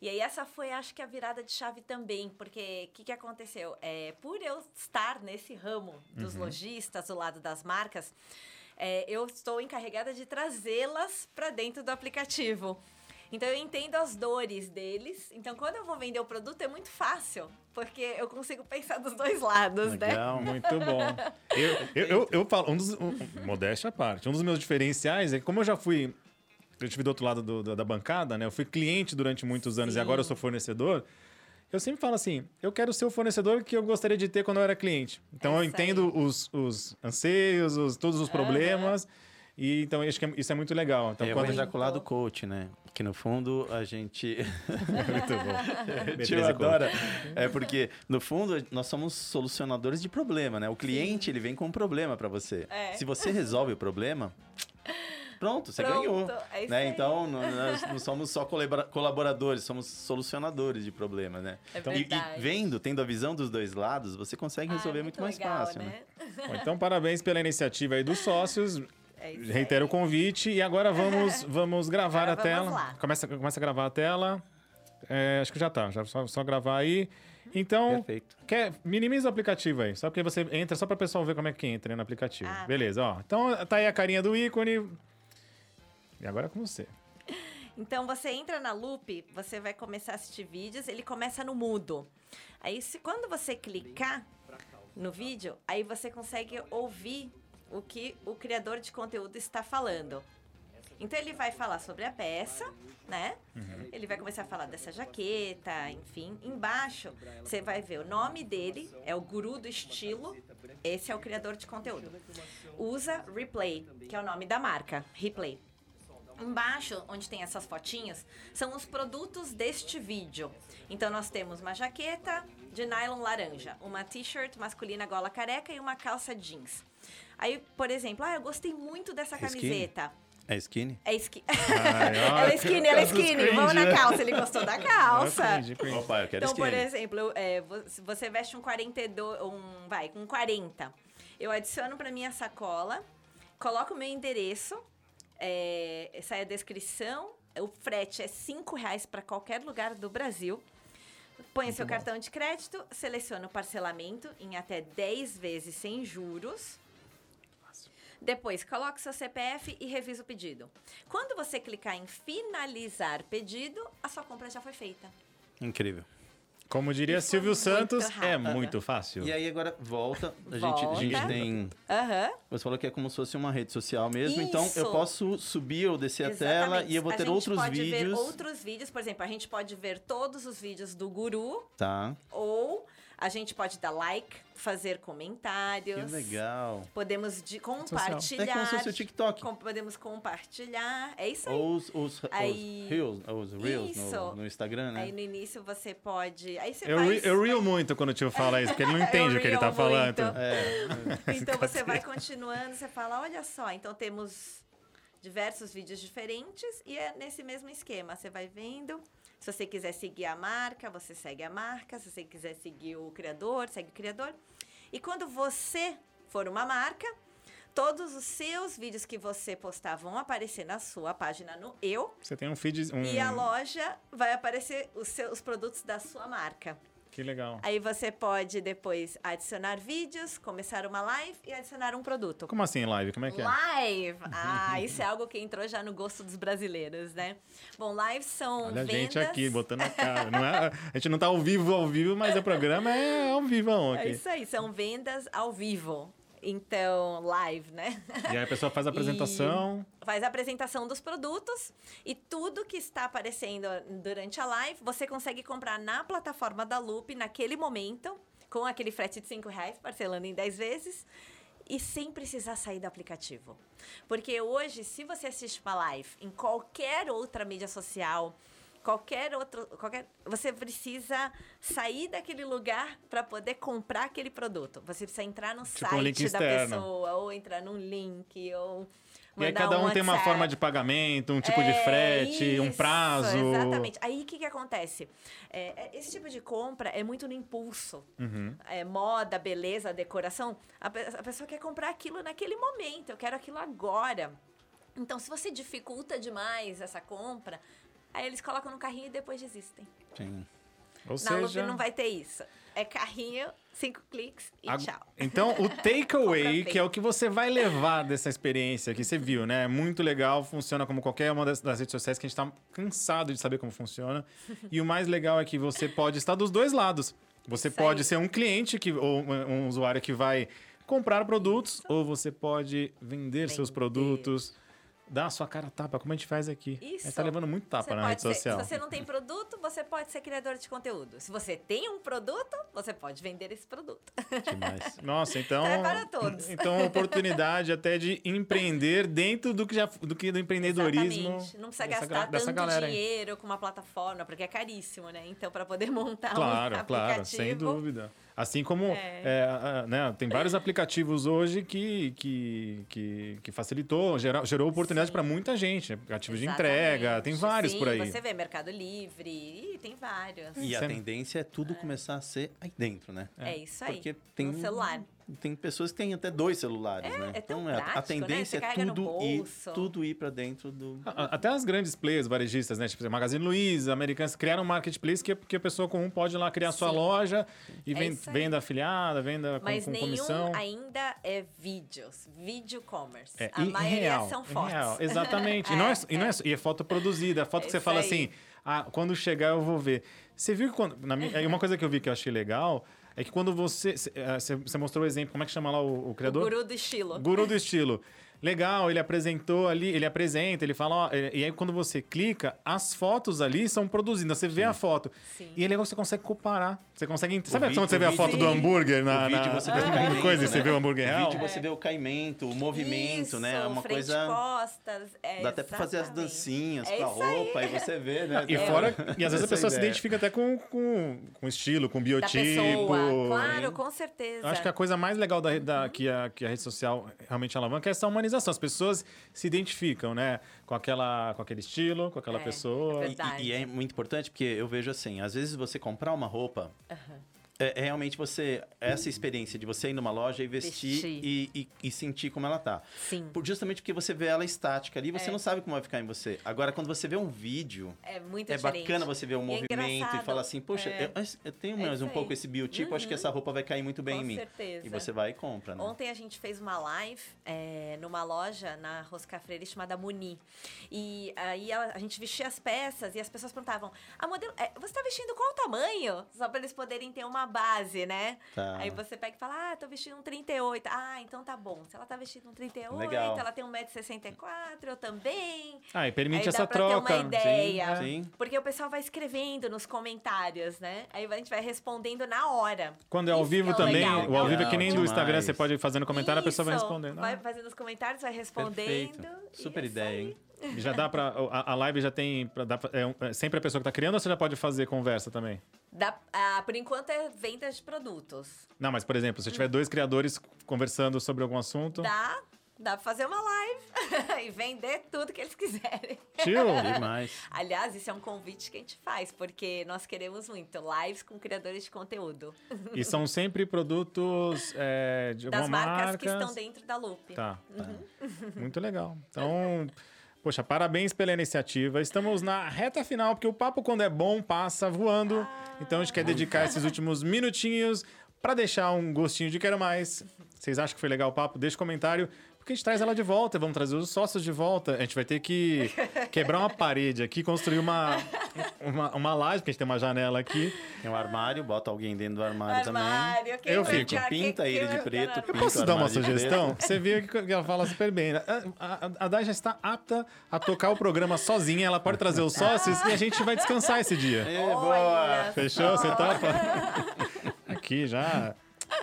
Speaker 3: E aí essa foi, acho que, a virada de chave também, porque o que, que aconteceu? É, por eu estar nesse ramo dos lojistas, do lado das marcas, é, eu estou encarregada de trazê-las para dentro do aplicativo. Então eu entendo as dores deles. Então quando eu vou vender o produto é muito fácil, porque eu consigo pensar dos dois lados, né?
Speaker 2: Legal.
Speaker 1: Muito bom. Eu, eu, eu, eu falo, um dos, um, modéstia à parte, um dos meus diferenciais é que como eu já fui, eu estive do outro lado do- da, da bancada, né? Eu fui cliente durante muitos anos e
Speaker 3: Sim.
Speaker 1: agora eu sou fornecedor. Eu sempre falo assim, eu quero ser o fornecedor que eu gostaria de ter quando eu era cliente. Então
Speaker 3: É
Speaker 1: eu entendo os, os anseios, os, todos os problemas. E então acho que é- isso é muito legal. Então,
Speaker 2: É o
Speaker 1: quando...
Speaker 2: ejaculado coach, né? Que no fundo a gente.
Speaker 1: muito bom.
Speaker 2: Tio
Speaker 1: Beleza,
Speaker 2: adora. É porque, no fundo, nós somos solucionadores de problema, né? O cliente, ele vem com um problema para você.
Speaker 3: É.
Speaker 2: Se você resolve o problema, Pronto, você
Speaker 3: Pronto,
Speaker 2: ganhou.
Speaker 3: é isso
Speaker 2: né?
Speaker 3: aí.
Speaker 2: Então, não- nós não somos só colabora- colaboradores, somos solucionadores de problemas, né?
Speaker 3: É
Speaker 2: E-
Speaker 3: verdade.
Speaker 2: e, vendo, tendo a visão dos dois lados, você consegue
Speaker 3: Ah,
Speaker 2: resolver muito, mais
Speaker 3: legal,
Speaker 2: fácil, né?
Speaker 1: Bom, então, parabéns pela iniciativa aí dos sócios.
Speaker 3: É
Speaker 1: Reitero o convite. E agora vamos, vamos gravar
Speaker 3: Agora
Speaker 1: a
Speaker 3: vamos
Speaker 1: tela.
Speaker 3: lá.
Speaker 1: Começa, começa a gravar a tela. É, acho que já tá. Já só, só gravar aí. Então,
Speaker 2: Perfeito.
Speaker 1: quer, minimiza o aplicativo aí. Só porque você entra, só para o pessoal ver como é que entra no aplicativo.
Speaker 3: Ah, tá.
Speaker 1: Beleza, ó. Então, tá aí a carinha do ícone. E agora é com você.
Speaker 3: Então você entra na Loop, você vai começar a assistir vídeos, ele começa no mudo. Aí se quando você clicar no vídeo, aí você consegue ouvir o que o criador de conteúdo está falando. Então ele vai falar sobre a peça, né? Ele vai começar a falar dessa jaqueta, enfim. Embaixo você vai ver o nome dele, é o guru do estilo. Esse é o criador de conteúdo. Usa Replay, que é o nome da marca, Replay. Embaixo, onde tem essas fotinhas, são os produtos deste vídeo. Então, nós temos uma jaqueta de nylon laranja, uma t-shirt masculina gola careca e uma calça jeans. Aí, por exemplo, ah, eu gostei muito dessa
Speaker 2: É skinny?
Speaker 3: camiseta.
Speaker 2: É skinny?
Speaker 3: É skinny.
Speaker 1: Ai, ó,
Speaker 3: ela é skinny, ela é skinny. Vamos na
Speaker 1: né?
Speaker 3: calça. Ele gostou da calça.
Speaker 1: Cringe, cringe.
Speaker 2: Opa, eu quero
Speaker 3: Então, por
Speaker 2: skinny.
Speaker 3: exemplo, é, você veste um 42, um, vai, com 40. Eu adiciono para minha sacola, coloco o meu endereço, é, sai a descrição, o frete é 5 reais para qualquer lugar do Brasil. Põe seu cartão de crédito, seleciona o parcelamento em até 10 vezes sem juros. Depois, coloque seu CPF e revisa o pedido. Quando você clicar em finalizar pedido, a sua compra já foi feita.
Speaker 2: Incrível.
Speaker 1: Como diria
Speaker 3: foi
Speaker 1: Silvio Santos, é
Speaker 3: rápido.
Speaker 1: muito fácil.
Speaker 2: E aí agora volta, a gente, a gente tem...
Speaker 3: Aham.
Speaker 2: Você falou que é como se fosse uma rede social mesmo, então
Speaker 3: Isso.
Speaker 2: eu posso subir ou descer a tela
Speaker 3: Exatamente.
Speaker 2: e eu vou
Speaker 3: A
Speaker 2: ter
Speaker 3: gente
Speaker 2: outros
Speaker 3: pode
Speaker 2: vídeos.
Speaker 3: ver outros vídeos, por exemplo, a gente pode ver todos os vídeos do guru
Speaker 2: Tá,
Speaker 3: ou a gente pode dar like, fazer
Speaker 2: que
Speaker 3: comentários.
Speaker 2: legal.
Speaker 3: Podemos de-
Speaker 2: É
Speaker 3: compartilhar.
Speaker 2: como se fosse o TikTok.
Speaker 3: com- podemos compartilhar. É isso aí.
Speaker 2: Ou os, os,
Speaker 3: Aí-
Speaker 2: os Reels, os reels no, no Instagram, né?
Speaker 3: Aí no início você pode. Aí você
Speaker 1: Eu,
Speaker 3: vai.
Speaker 1: ri- eu rio muito quando o tio fala isso, porque ele não entende o que ele tá
Speaker 3: rio
Speaker 1: falando.
Speaker 3: muito.
Speaker 2: É,
Speaker 3: Então você vai continuando, você fala, olha só, então temos diversos vídeos diferentes e é nesse mesmo esquema. Você vai vendo. Se você quiser seguir a marca, você segue a marca. Se você quiser seguir o criador, segue o criador. E quando você for uma marca, todos os seus vídeos que você postar vão aparecer na sua página no Eu.
Speaker 1: Você tem um feed. Um...
Speaker 3: E a loja vai aparecer os seus produtos da sua marca.
Speaker 1: Que legal.
Speaker 3: Aí você pode depois adicionar vídeos, começar uma live e adicionar um produto.
Speaker 1: Como assim, live? Como é que é?
Speaker 3: Live! Ah, isso é algo que entrou já no gosto dos brasileiros, né? Bom, lives são
Speaker 1: Olha a
Speaker 3: vendas...
Speaker 1: gente aqui, botando a cara. Não é, a gente não tá ao vivo, ao vivo, mas o programa é ao vivo
Speaker 3: É
Speaker 1: aqui.
Speaker 3: isso aí, são vendas ao vivo. Então, live, né?
Speaker 1: E aí a pessoa faz a apresentação.
Speaker 3: Faz a apresentação dos produtos e tudo que está aparecendo durante a live, você consegue comprar na plataforma da Loop naquele momento, com aquele frete de 5 reais, parcelando em 10 vezes, e sem precisar sair do aplicativo. Porque hoje, se você assiste uma live em qualquer outra mídia social, qualquer outro. Qualquer, você precisa sair daquele lugar para poder comprar aquele produto. Você precisa entrar no
Speaker 1: Tipo um
Speaker 3: site da
Speaker 1: externo.
Speaker 3: pessoa, ou entrar num link, ou.
Speaker 1: E aí cada um
Speaker 3: um
Speaker 1: tem uma forma de pagamento, um tipo de
Speaker 3: É,
Speaker 1: frete, um
Speaker 3: isso,
Speaker 1: prazo.
Speaker 3: Exatamente. Aí o que, que acontece? É, é, esse tipo de compra é muito no impulso.
Speaker 1: Uhum.
Speaker 3: É, moda, beleza, decoração. A, a pessoa quer comprar aquilo naquele momento. Eu quero aquilo agora. Então, se você dificulta demais essa compra, aí eles colocam no carrinho e depois desistem.
Speaker 2: Sim.
Speaker 1: Ou
Speaker 3: Na Loop
Speaker 1: seja,
Speaker 3: não vai ter isso. É carrinho, cinco cliques e
Speaker 1: a-
Speaker 3: tchau.
Speaker 1: Então, o takeaway, que é o que você vai levar dessa experiência que você viu, né? É muito legal, funciona como qualquer uma das, das redes sociais que a gente tá cansado de saber como funciona. E o mais legal é que você pode estar dos dois lados. Você
Speaker 3: Isso
Speaker 1: pode
Speaker 3: aí.
Speaker 1: ser um cliente que, ou um usuário que vai comprar produtos, ou você pode vender seus
Speaker 3: Vender.
Speaker 1: produtos, dar a sua cara tapa, como a gente faz aqui. A gente
Speaker 3: Isso.
Speaker 1: tá levando muito tapa
Speaker 3: Você
Speaker 1: na rede
Speaker 3: ser-
Speaker 1: social.
Speaker 3: Se você não tem produto, você pode ser criador de conteúdo. Se você tem um produto, você pode vender esse produto.
Speaker 2: Demais.
Speaker 1: Nossa, então.
Speaker 3: É para todos.
Speaker 1: Então, oportunidade até de empreender dentro do que, já, do, que do empreendedorismo.
Speaker 3: Exatamente. Não precisa
Speaker 1: dessa
Speaker 3: gastar
Speaker 1: dessa
Speaker 3: tanto
Speaker 1: galera
Speaker 3: dinheiro com uma plataforma, porque é caríssimo, né? Então, para poder montar
Speaker 1: Claro,
Speaker 3: um
Speaker 1: claro,
Speaker 3: aplicativo...
Speaker 1: sem dúvida. Assim como é, a- a- né, tem vários aplicativos hoje que, que, que, que facilitou, gerou, gerou oportunidade
Speaker 3: Sim.
Speaker 1: para muita gente. Aplicativos de entrega, tem vários
Speaker 3: Sim,
Speaker 1: por aí.
Speaker 3: Você vê Mercado Livre, e tem vários.
Speaker 2: E a
Speaker 1: Sempre.
Speaker 2: tendência é tudo começar a ser aí dentro, né?
Speaker 3: É, isso aí.
Speaker 2: Porque tem
Speaker 3: No celular.
Speaker 2: Tem pessoas que têm até dois celulares, né?
Speaker 3: é tão
Speaker 2: a- a,
Speaker 3: prático, né?
Speaker 2: tendência
Speaker 3: Você
Speaker 2: é tudo ir, tudo ir para dentro do.
Speaker 1: Até as grandes players varejistas, né? Tipo, Magazine Luiza, Americanas, criaram um marketplace que, que a pessoa comum pode ir lá criar sua
Speaker 3: Sim.
Speaker 1: loja e
Speaker 3: É
Speaker 1: venda afiliada, venda com,
Speaker 3: Mas
Speaker 1: com
Speaker 3: nenhum
Speaker 1: comissão.
Speaker 3: ainda é vídeos, vídeo commerce.
Speaker 1: É,
Speaker 3: a maioria
Speaker 1: real,
Speaker 3: são fotos.
Speaker 1: real, exatamente. E, não é, e, não é, e é foto produzida, é foto
Speaker 3: É
Speaker 1: que você fala
Speaker 3: aí.
Speaker 1: assim, ah, quando chegar eu vou ver. Você viu que quando. Na minha, é uma coisa que eu vi que eu achei legal é que quando você. cê- Você você mostrou o exemplo, como é que chama lá o, o
Speaker 3: O
Speaker 1: criador?
Speaker 3: guru do estilo.
Speaker 1: Guru do estilo. Legal, ele apresentou ali, ele apresenta, ele fala, ó, e e aí quando você clica, as fotos ali são produzidas, você vê a foto.
Speaker 3: Sim.
Speaker 1: E é legal que você consegue comparar. Você consegue. Sabe
Speaker 2: vi-
Speaker 1: quando você vê a
Speaker 2: vídeo-
Speaker 1: foto do
Speaker 3: Sim.
Speaker 1: hambúrguer na,
Speaker 2: vídeo
Speaker 1: na-
Speaker 2: você vê caimento,
Speaker 1: coisa,
Speaker 2: né?
Speaker 1: você vê o hambúrguer real?
Speaker 2: vídeo você vê o caimento, o movimento,
Speaker 3: Isso,
Speaker 2: né? É uma coisa.
Speaker 3: costas. é,
Speaker 2: Dá até pra fazer as dancinhas
Speaker 3: É
Speaker 2: com a
Speaker 3: aí.
Speaker 2: roupa, aí. você vê, né?
Speaker 1: E fora, e às vezes a pessoa se
Speaker 2: ideia.
Speaker 1: identifica até com, com, com estilo, com biotipo.
Speaker 3: Claro, com certeza.
Speaker 1: Eu acho que a coisa mais legal da, da- que, a, que a rede social realmente alavanca é essa humanização. As pessoas se identificam, né? Com, aquela, com aquele estilo, com aquela
Speaker 3: É,
Speaker 1: pessoa.
Speaker 3: é
Speaker 2: E-. E, é muito importante porque eu vejo assim, às vezes você comprar uma roupa, é, é realmente você, essa experiência de você ir numa loja e vestir,
Speaker 3: Vestir.
Speaker 2: E, e- e sentir como ela tá.
Speaker 3: Sim.
Speaker 2: Por- justamente porque você vê ela estática ali, você
Speaker 3: É.
Speaker 2: não sabe como vai ficar em você. Agora, quando você vê um vídeo,
Speaker 3: É muito
Speaker 2: é
Speaker 3: diferente.
Speaker 2: bacana você ver o
Speaker 3: E é
Speaker 2: movimento e
Speaker 3: engraçado.
Speaker 2: falar assim, poxa,
Speaker 3: É.
Speaker 2: eu, eu tenho
Speaker 3: É
Speaker 2: mais um pouco
Speaker 3: aí.
Speaker 2: esse biotipo, acho que essa roupa vai cair muito bem
Speaker 3: Com
Speaker 2: em mim.
Speaker 3: certeza.
Speaker 2: E você vai e compra, né?
Speaker 3: Ontem a gente fez uma live é, numa loja na Rosca Freire chamada Muni. E aí a, a gente vestia as peças e as pessoas perguntavam: a modelo, é, você tá vestindo qual tamanho? Só para eles poderem ter uma base, né?
Speaker 2: Tá.
Speaker 3: Aí você pega e fala: ah, tô vestindo um 38. Ah, então tá bom. Se ela tá vestindo um 38,
Speaker 2: Legal.
Speaker 3: ela tem 1,64m, eu também.
Speaker 1: Ah, e permite
Speaker 3: Aí
Speaker 1: essa
Speaker 3: dá pra
Speaker 1: troca.
Speaker 3: ter uma ideia.
Speaker 2: Sim, sim.
Speaker 3: Porque o pessoal vai escrevendo nos comentários, né? Aí a gente vai respondendo na hora.
Speaker 1: Quando é ao
Speaker 3: Isso
Speaker 1: vivo
Speaker 3: é
Speaker 1: também,
Speaker 3: legal.
Speaker 1: o ao vivo é que nem do
Speaker 2: demais.
Speaker 1: Instagram, você pode ir fazendo comentário, a pessoa vai
Speaker 3: Isso,
Speaker 1: respondendo.
Speaker 3: Vai
Speaker 1: Ah,
Speaker 3: fazendo os comentários, vai respondendo.
Speaker 2: Perfeito. Super
Speaker 3: isso
Speaker 2: ideia,
Speaker 3: aí.
Speaker 2: hein?
Speaker 1: Já dá pra. A, a live já tem. pra pra- é, é sempre a pessoa que tá criando ou você já pode fazer conversa também?
Speaker 3: Dá- ah, por enquanto é venda de produtos.
Speaker 1: Não, mas por exemplo, se tiver dois criadores conversando sobre algum assunto.
Speaker 3: Dá, dá pra fazer uma live e vender tudo que eles quiserem.
Speaker 1: Tio!
Speaker 2: Demais.
Speaker 3: Aliás, isso é um convite que a gente faz, porque nós queremos muito lives com criadores de conteúdo.
Speaker 1: E são sempre produtos é, de
Speaker 3: Das
Speaker 1: alguma
Speaker 3: marcas
Speaker 1: marca.
Speaker 3: que estão dentro da Loop.
Speaker 1: Tá, tá. Muito legal. Então, poxa, parabéns pela iniciativa. Estamos na reta final, porque o papo, quando é bom, passa voando. Então, a gente quer dedicar esses últimos minutinhos para deixar um gostinho de quero mais. Vocês acham que foi legal o papo? Deixa um comentário. Porque a gente traz ela de volta, vamos trazer os sócios de volta. A gente vai ter que quebrar uma parede aqui, construir uma, uma, uma laje, porque a gente tem uma janela aqui.
Speaker 2: Tem um armário, bota alguém dentro do armário, também.
Speaker 3: Armário, quem
Speaker 1: Eu
Speaker 3: vai
Speaker 1: fico.
Speaker 2: Pinta ele de preto,
Speaker 1: Eu posso dar uma sugestão? Você viu que ela fala super bem. A, a, a Dai já está apta a tocar o programa sozinha. Ela pode trazer os sócios e a gente vai descansar esse dia.
Speaker 2: É, boa!
Speaker 1: Fechou? Você topa? Aqui já,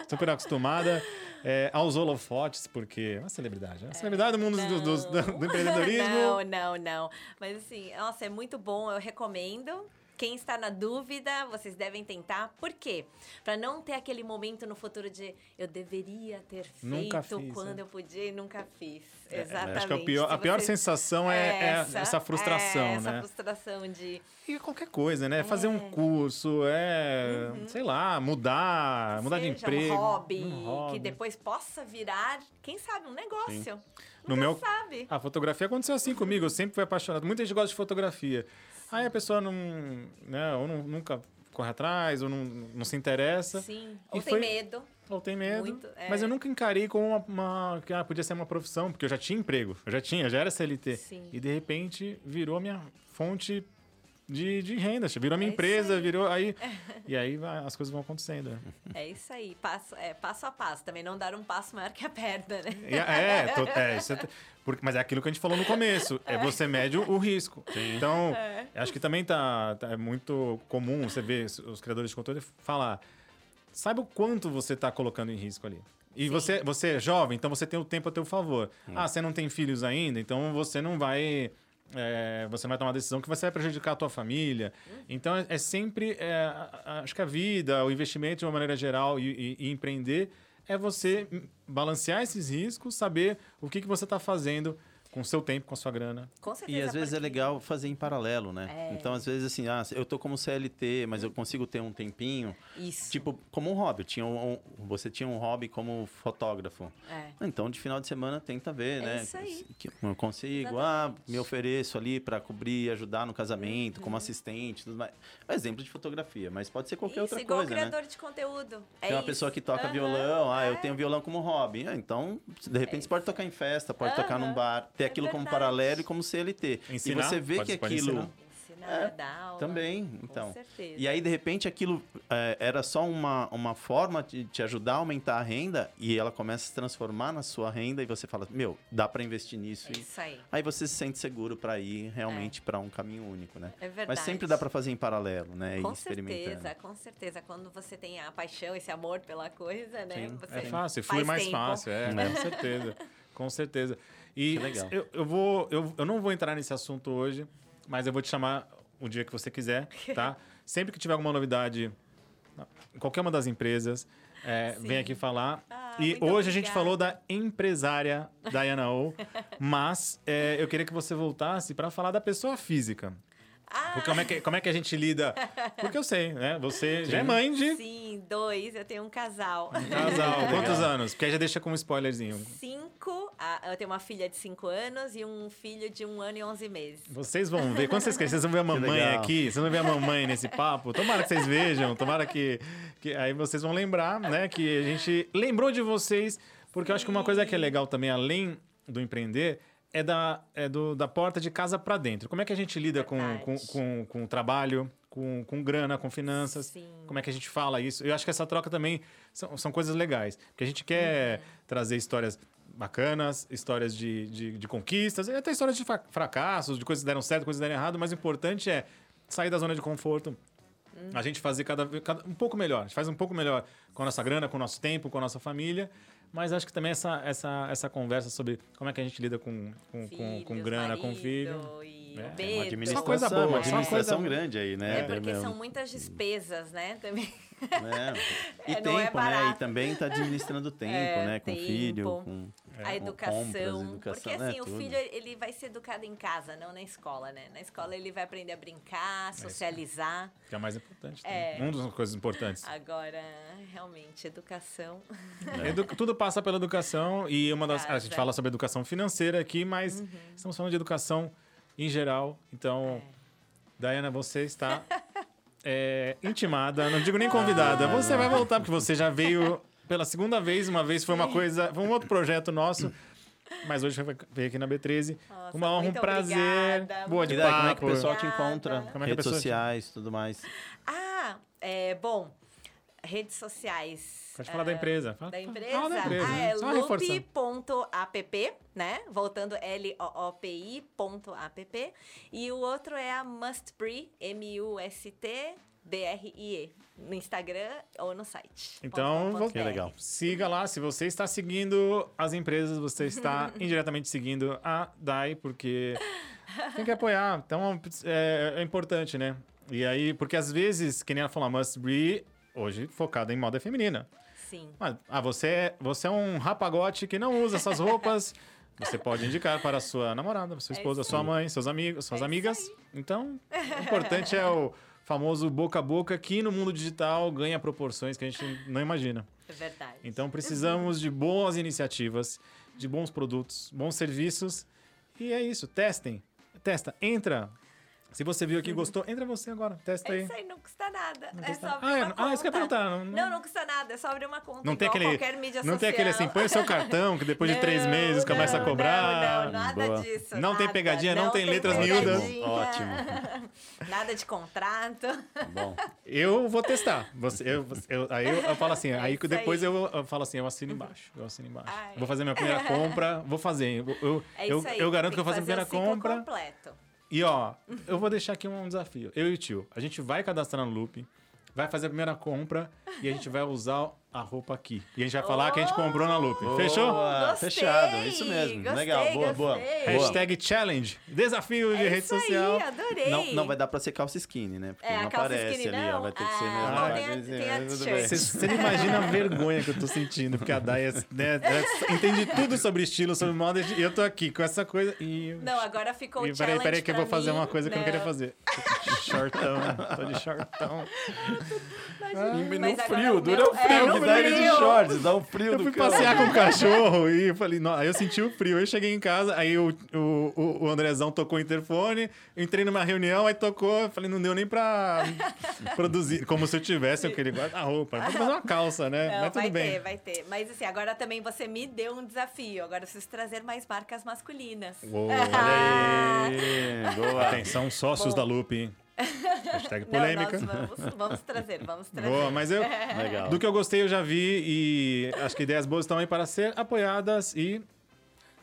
Speaker 1: super acostumada é, aos holofotes, porque é uma celebridade. É uma celebridade do mundo do, do- do- do empreendedorismo.
Speaker 3: Não, não, não. Mas assim, nossa, é muito bom, eu recomendo. Quem está na dúvida, vocês devem tentar. Por quê? Para não ter aquele momento no futuro de eu deveria ter feito
Speaker 1: fiz,
Speaker 3: quando
Speaker 1: é.
Speaker 3: eu podia e nunca fiz.
Speaker 1: É,
Speaker 3: Exatamente.
Speaker 1: Acho que é o pior- a pior sensação é, é essa, frustração,
Speaker 3: é essa
Speaker 1: né?
Speaker 3: frustração de
Speaker 1: E qualquer coisa, né? Fazer um curso, é, sei lá, mudar, mudar de
Speaker 3: seja
Speaker 1: emprego.
Speaker 3: um hobby,
Speaker 1: um hobby.
Speaker 3: que depois possa virar, quem sabe, um negócio.
Speaker 1: No
Speaker 3: Nunca
Speaker 1: meu-
Speaker 3: sabe.
Speaker 1: A fotografia aconteceu assim comigo, eu sempre fui apaixonado. Muita gente gosta de fotografia. Aí a pessoa não, né, ou não- nunca corre atrás, ou não, não se interessa,
Speaker 3: Sim.
Speaker 1: E
Speaker 3: Ou tem
Speaker 1: foi-
Speaker 3: medo.
Speaker 1: ou tem medo.
Speaker 3: Muito, é.
Speaker 1: Mas eu nunca encarei como uma, uma- que ah, podia ser uma profissão, porque eu já tinha emprego, eu já tinha, já era CLT.
Speaker 3: Sim.
Speaker 1: E de repente virou minha fonte de, de renda, virou minha
Speaker 3: É isso
Speaker 1: empresa,
Speaker 3: aí.
Speaker 1: virou aí. e aí vai- as coisas vão acontecendo.
Speaker 3: É isso aí, passo, é, passo a passo. Também não dar um passo maior que a perna, né?
Speaker 1: E é, é, to- é, isso é porque- mas é aquilo que a gente falou no começo. É, você mede o, risco. Então, acho que também tá, tá- é muito comum você ver os- criadores de conteúdo falar. Saiba o quanto você está colocando em risco ali. E
Speaker 3: Sim.
Speaker 1: você, você é jovem, então você tem o tempo a teu favor. Ah, você não tem filhos ainda, então você não vai é, você vai tomar uma decisão que você vai prejudicar a tua família. Então, é, é sempre... é, acho que a vida, o investimento de uma maneira geral e, e- e empreender é você balancear esses riscos, saber o que, que você está fazendo com o seu tempo, com a sua grana.
Speaker 3: Com certeza.
Speaker 2: E às vezes é legal fazer em paralelo, né?
Speaker 3: É.
Speaker 2: Então, às vezes, assim, ah, eu tô como CLT, mas eu consigo ter um tempinho.
Speaker 3: Isso.
Speaker 2: Tipo, como um hobby. Tinha um, um- você tinha um hobby como fotógrafo.
Speaker 3: É.
Speaker 2: Então, de final de semana, tenta ver,
Speaker 3: É
Speaker 2: né?
Speaker 3: isso aí.
Speaker 2: Que eu consigo, ah,
Speaker 3: Exatamente.
Speaker 2: me ofereço ali para cobrir, ajudar no casamento,
Speaker 3: Uhum.
Speaker 2: como assistente, tudo mais. É um exemplo de fotografia, mas pode ser qualquer
Speaker 3: Isso,
Speaker 2: outra
Speaker 3: igual
Speaker 2: coisa, né?
Speaker 3: criador de conteúdo. É
Speaker 2: Tem uma
Speaker 3: isso.
Speaker 2: pessoa que toca
Speaker 3: Aham,
Speaker 2: violão, ah, eu
Speaker 3: é.
Speaker 2: tenho violão como hobby. Ah, então, de repente, você pode tocar em festa, pode tocar num bar, ter
Speaker 3: é
Speaker 2: aquilo como
Speaker 3: verdade.
Speaker 2: paralelo e como CLT.
Speaker 1: Ensinar,
Speaker 2: e você vê
Speaker 1: pode-
Speaker 2: que aquilo.
Speaker 1: ensinar.
Speaker 3: Ensinar,
Speaker 2: É,
Speaker 3: dar aula.
Speaker 2: Também,
Speaker 3: Com
Speaker 2: então.
Speaker 3: certeza.
Speaker 2: E aí, de repente, aquilo é, era só uma, uma forma de te ajudar a aumentar a renda e ela começa a se transformar na sua renda e você fala, meu, dá para investir nisso.
Speaker 3: É
Speaker 2: E
Speaker 3: isso aí.
Speaker 2: aí você se sente seguro para ir realmente para um caminho único, né?
Speaker 3: É verdade.
Speaker 2: Mas sempre dá para fazer em paralelo, né?
Speaker 3: Com certeza, com certeza. Quando você tem a paixão, esse amor pela coisa, né?
Speaker 2: Sim,
Speaker 3: você
Speaker 1: É fácil, flui mais
Speaker 3: tempo.
Speaker 1: fácil, é,
Speaker 2: Né?
Speaker 1: com certeza. Com certeza. E
Speaker 2: Que legal.
Speaker 1: Eu, eu vou, eu, eu não vou entrar nesse assunto hoje, mas eu vou te chamar o dia que você quiser, tá? Sempre que tiver alguma novidade em qualquer uma das empresas, é, vem aqui falar.
Speaker 3: Ah,
Speaker 1: e hoje a gente
Speaker 3: obrigada.
Speaker 1: falou da empresária Diana O, mas é, eu queria que você voltasse para falar da pessoa física.
Speaker 3: Ah,
Speaker 1: Porque como é, que, como é que a gente lida? Porque eu sei, né? Você já é mãe de
Speaker 3: sim, dois. Eu tenho um casal.
Speaker 1: casal. Quantos anos? Porque aí já deixa com um spoilerzinho.
Speaker 3: Cinco. eu tenho uma filha de cinco anos e um filho de um ano e onze meses.
Speaker 1: Vocês vão ver. Quando vocês crescerem, vocês vão ver a mamãe aqui. Vocês vão ver a mamãe nesse papo. Tomara que vocês vejam. Tomara que, que... Aí vocês vão lembrar, né? Que a gente lembrou de vocês. Porque eu acho que uma coisa que é legal também, além do empreender, é da, é do, da porta de casa para dentro. Como é que a gente lida com, com, com, com trabalho, com, com grana, com finanças?
Speaker 3: Sim.
Speaker 1: Como é que a gente fala isso? Eu acho que essa troca também são, são coisas legais. Porque a gente quer trazer histórias bacanas, histórias de, de, de conquistas, até histórias de fra- fracassos, de coisas que deram certo, coisas que deram errado. Mas o importante é sair da zona de conforto. A gente fazer cada, cada um pouco melhor. A gente faz um pouco melhor com a nossa grana, com o nosso tempo, com a nossa família. Mas acho que também essa, essa, essa conversa sobre como é que a gente lida com, com, com, com
Speaker 3: Filhos,
Speaker 1: grana, com
Speaker 3: marido
Speaker 1: filho.
Speaker 3: E
Speaker 1: É,
Speaker 3: o
Speaker 1: uma
Speaker 2: administração,
Speaker 1: coisa boa,
Speaker 2: uma
Speaker 1: só
Speaker 2: administração grande aí, né?
Speaker 3: É porque
Speaker 2: Meu-
Speaker 3: são muitas despesas, né? Também.
Speaker 2: É. E
Speaker 3: É, é
Speaker 2: tempo, né? E também tá administrando tempo,
Speaker 3: É,
Speaker 2: né? Com
Speaker 3: tempo.
Speaker 2: filho, com
Speaker 3: a
Speaker 2: com
Speaker 3: educação.
Speaker 2: compras, educação,
Speaker 3: porque
Speaker 2: né?
Speaker 3: assim, o
Speaker 2: Tudo.
Speaker 3: filho ele vai ser educado em casa, não na escola, né? Na escola ele vai aprender a brincar, socializar.
Speaker 1: Que é o mais importante.
Speaker 3: É.
Speaker 1: também. Uma das coisas importantes.
Speaker 3: Agora, realmente, educação.
Speaker 1: Edu- Tudo passa pela educação e uma das. A gente fala sobre educação financeira aqui, mas estamos falando de educação em geral. Então, Dayana, você está é, intimada, não digo nem convidada. Você vai voltar, porque você já veio pela segunda vez. Uma vez foi uma coisa, foi um outro projeto nosso. Mas hoje vai- veio aqui na B13.
Speaker 3: Nossa,
Speaker 1: uma honra, um prazer.
Speaker 3: obrigada,
Speaker 1: Boa de
Speaker 2: E daí, como é que
Speaker 1: papo.
Speaker 2: o pessoal te
Speaker 3: Obrigada.
Speaker 2: encontra?
Speaker 3: Como
Speaker 1: é que a
Speaker 2: Redes
Speaker 1: pessoa te-
Speaker 2: sociais, tudo mais.
Speaker 3: Ah, é, bom, redes sociais.
Speaker 1: Pode falar
Speaker 3: ah,
Speaker 1: da empresa. Fala-
Speaker 3: Da
Speaker 1: fala
Speaker 3: empresa?
Speaker 1: da empresa,
Speaker 3: Ah,
Speaker 1: né?
Speaker 3: é loop.app, né? Voltando L-O-O-P-I.app. E o outro é a Mustbre, M-U-S-T-B-R-I-E, no Instagram ou no site.
Speaker 1: Então,
Speaker 3: ponto ponto
Speaker 2: Que legal.
Speaker 1: Siga lá. Se você está seguindo as empresas, você está indiretamente seguindo a DAI, porque tem que apoiar. Então, é, é importante, né? E aí, porque às vezes, que nem ela falou, a Must Be, hoje focada em moda feminina.
Speaker 3: Sim.
Speaker 1: Mas, ah, você, é- você é um rapagote que não usa essas roupas. Você pode indicar para a sua namorada, sua
Speaker 3: É
Speaker 1: esposa,
Speaker 3: isso
Speaker 1: sua mãe, seus amigos, suas
Speaker 3: É
Speaker 1: amigas. Então, o importante é o famoso boca a boca que no mundo digital ganha proporções que a gente não imagina.
Speaker 3: É verdade.
Speaker 1: Então precisamos de boas iniciativas, de bons produtos, bons serviços. E é isso, testem. Testa, entra. Se você viu aqui e gostou, entra você agora, testa
Speaker 3: É
Speaker 1: aí.
Speaker 3: isso aí, não custa nada.
Speaker 1: Não
Speaker 3: é
Speaker 1: custa-
Speaker 3: só abrir
Speaker 1: Ah, é-
Speaker 3: uma
Speaker 1: ah, isso que eu ia
Speaker 3: conta.
Speaker 1: perguntar, não-
Speaker 3: Não, não custa nada. É só abrir uma conta
Speaker 1: Não tem aquele,
Speaker 3: qualquer mídia
Speaker 1: não
Speaker 3: social.
Speaker 1: tem aquele assim, põe o seu cartão que depois de três
Speaker 3: Não,
Speaker 1: meses começa a
Speaker 3: não,
Speaker 1: cobrar.
Speaker 3: Não, não, nada
Speaker 2: Boa.
Speaker 3: disso.
Speaker 1: Não tem
Speaker 3: nada.
Speaker 1: pegadinha, não tem letras miúdas.
Speaker 2: Ótimo.
Speaker 3: Nada de contrato.
Speaker 2: Bom,
Speaker 1: Eu vou testar. Você, eu, eu- aí eu, eu falo assim, aí
Speaker 3: isso
Speaker 1: depois
Speaker 3: aí.
Speaker 1: eu, eu falo assim, eu assino embaixo. Eu assino embaixo.
Speaker 3: Ai.
Speaker 1: Vou fazer minha primeira compra, vou fazer. Eu, eu,
Speaker 3: É
Speaker 1: eu,
Speaker 3: isso aí.
Speaker 1: eu garanto que
Speaker 3: tem
Speaker 1: eu faço a primeira compra.
Speaker 3: completo.
Speaker 1: E ó, eu vou deixar aqui um desafio. Eu e o tio, a gente vai cadastrar no Loop, vai fazer a primeira compra e a gente vai usar a roupa aqui. E a gente vai falar que a gente comprou na Loop. Fechou?
Speaker 3: Gostei,
Speaker 2: fechado, isso mesmo.
Speaker 3: gostei,
Speaker 2: Legal, boa, boa.
Speaker 3: gostei.
Speaker 2: boa.
Speaker 1: Hashtag challenge. Desafio de
Speaker 3: É
Speaker 1: rede
Speaker 3: isso
Speaker 1: social.
Speaker 3: aí, adorei.
Speaker 2: Não, não vai dar pra ser calça skinny, né? Porque
Speaker 3: É,
Speaker 2: não aparece ali, ó.
Speaker 3: não?
Speaker 2: Vai ter que ser
Speaker 3: Ah,
Speaker 2: mesmo.
Speaker 3: bom,
Speaker 2: vai
Speaker 3: tem a-
Speaker 2: ter que ser,
Speaker 3: tem a
Speaker 2: mas tudo
Speaker 3: t-shirt.
Speaker 2: bem.
Speaker 1: Você, não imagina a vergonha que eu tô sentindo, porque a Daya né, é, entende tudo sobre estilo, sobre moda, e eu tô aqui com essa coisa e...
Speaker 3: Não, agora ficou
Speaker 1: e
Speaker 3: o
Speaker 1: peraí,
Speaker 3: challenge
Speaker 1: peraí que eu vou fazer
Speaker 3: mim.
Speaker 1: uma coisa que eu não queria
Speaker 3: Não.
Speaker 1: fazer. Shortão, tô de shortão.
Speaker 2: E
Speaker 3: Mas
Speaker 2: no
Speaker 3: agora
Speaker 2: frio, dura o frio, ele de shorts, dá um frio
Speaker 1: Eu
Speaker 2: do
Speaker 1: fui passear com o cachorro e falei, não, aí eu senti o frio. Aí eu cheguei em casa, aí o, o, o- Andrezão tocou o interfone, entrei numa reunião, aí tocou, eu falei, não deu nem pra produzir, como se eu tivesse aquele guarda-roupa. Vou fazer uma calça, né?
Speaker 3: Não,
Speaker 1: Mas tudo
Speaker 3: vai
Speaker 1: bem.
Speaker 3: ter, vai ter. Mas assim, agora também você me deu um desafio. Agora eu preciso trazer mais marcas masculinas.
Speaker 1: Uou,
Speaker 2: Olha aí, boa.
Speaker 1: Atenção, sócios
Speaker 3: Bom.
Speaker 1: da Loop. hein? Hashtag
Speaker 3: Não,
Speaker 1: polêmica.
Speaker 3: nós vamos, vamos trazer, vamos trazer.
Speaker 1: Boa, mas eu.
Speaker 2: Legal.
Speaker 1: Do que eu gostei, eu já vi e acho que ideias boas estão aí para ser apoiadas e.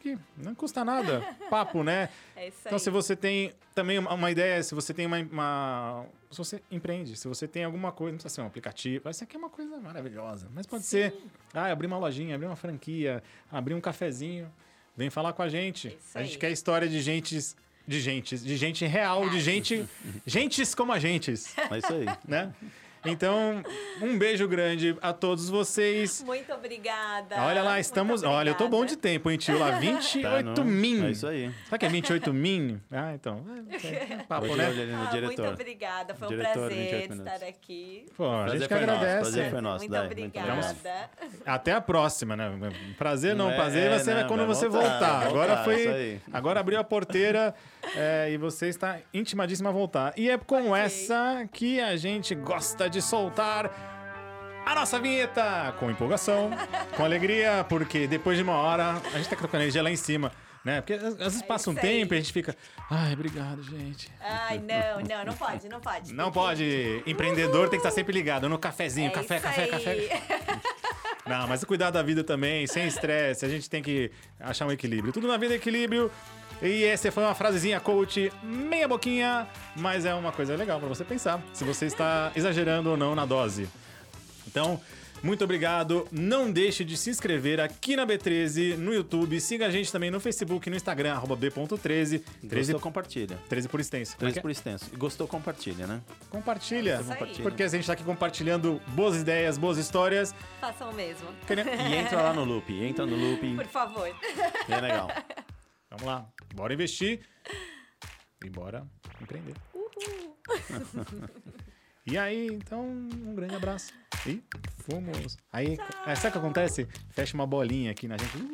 Speaker 1: que não custa nada. Papo, né?
Speaker 3: É isso
Speaker 1: Então,
Speaker 3: aí.
Speaker 1: se você tem também uma, ideia, se você tem uma, uma- Se você empreende, se você tem alguma coisa, não precisa ser um aplicativo. Essa aqui é uma coisa maravilhosa. Mas pode ser. Ah, abrir uma lojinha, abrir uma franquia, abrir um cafezinho. Vem falar com a gente.
Speaker 3: Isso
Speaker 1: a gente
Speaker 3: aí.
Speaker 1: quer história de gentes. De gente, de gente real, de gente. Gentes como a gentes,
Speaker 2: É isso aí.
Speaker 1: né? Então, um beijo grande a todos vocês.
Speaker 3: Muito obrigada.
Speaker 1: Olha lá,
Speaker 3: Muito
Speaker 1: estamos. Olha, eu tô bom de tempo, hein, tio? Lá, 28
Speaker 2: Tá,
Speaker 1: min.
Speaker 2: É isso aí.
Speaker 1: Sabe que é 28 min? Ah, então. É, é papo, né?
Speaker 3: Ah, muito obrigada. Foi um
Speaker 2: Diretor,
Speaker 3: prazer
Speaker 2: 28
Speaker 3: de
Speaker 2: minutos.
Speaker 3: estar aqui.
Speaker 1: Pô, a gente que
Speaker 2: foi nosso,
Speaker 1: agradece.
Speaker 2: prazer foi nosso,
Speaker 3: muito
Speaker 2: Dai, muito
Speaker 3: obrigada.
Speaker 1: Até a próxima, né? Prazer não,
Speaker 2: É,
Speaker 1: prazer vai ser
Speaker 2: não,
Speaker 1: quando
Speaker 2: vai
Speaker 1: você
Speaker 2: voltar,
Speaker 1: voltar. Agora
Speaker 2: voltar,
Speaker 1: foi. Agora abriu a porteira é, e você está intimadíssima a voltar. E é com
Speaker 3: Ok.
Speaker 1: essa que a gente gosta de soltar. A nossa vinheta com empolgação, com alegria, porque depois de uma hora a gente tá com a energia lá em cima, né? Porque às vezes
Speaker 3: É
Speaker 1: passa um tempo e a gente fica, ai, obrigado, gente.
Speaker 3: Ai, não, não, não pode, não pode.
Speaker 1: Não pode. Empreendedor tem que estar sempre ligado no cafezinho,
Speaker 3: É
Speaker 1: café, café,
Speaker 3: aí.
Speaker 1: café. Não, mas cuidar da vida também, sem estresse. A gente tem que achar um equilíbrio. Tudo na vida é equilíbrio. E essa foi uma frasezinha coach, meia boquinha, mas é uma coisa legal pra você pensar se você está exagerando ou não na dose. Então, muito obrigado. Não deixe de se inscrever aqui na B13 no YouTube. Siga a gente também no Facebook e no Instagram, arroba B.13. 13,
Speaker 2: Gostou, compartilha.
Speaker 1: 13 por extenso. Como é
Speaker 2: 13
Speaker 1: que é?
Speaker 2: por extenso. E gostou, compartilha, né?
Speaker 1: Compartilha.
Speaker 3: Aí.
Speaker 1: Porque a gente tá aqui compartilhando boas ideias, boas histórias.
Speaker 3: Façam o mesmo.
Speaker 2: E entra lá no loop, entra no loop.
Speaker 3: Por favor.
Speaker 2: É legal.
Speaker 1: Vamos lá. Bora investir. E bora empreender. e aí, então, um grande abraço. E fomos. Aí, é, sabe o que acontece? Fecha uma bolinha aqui na gente. Uh,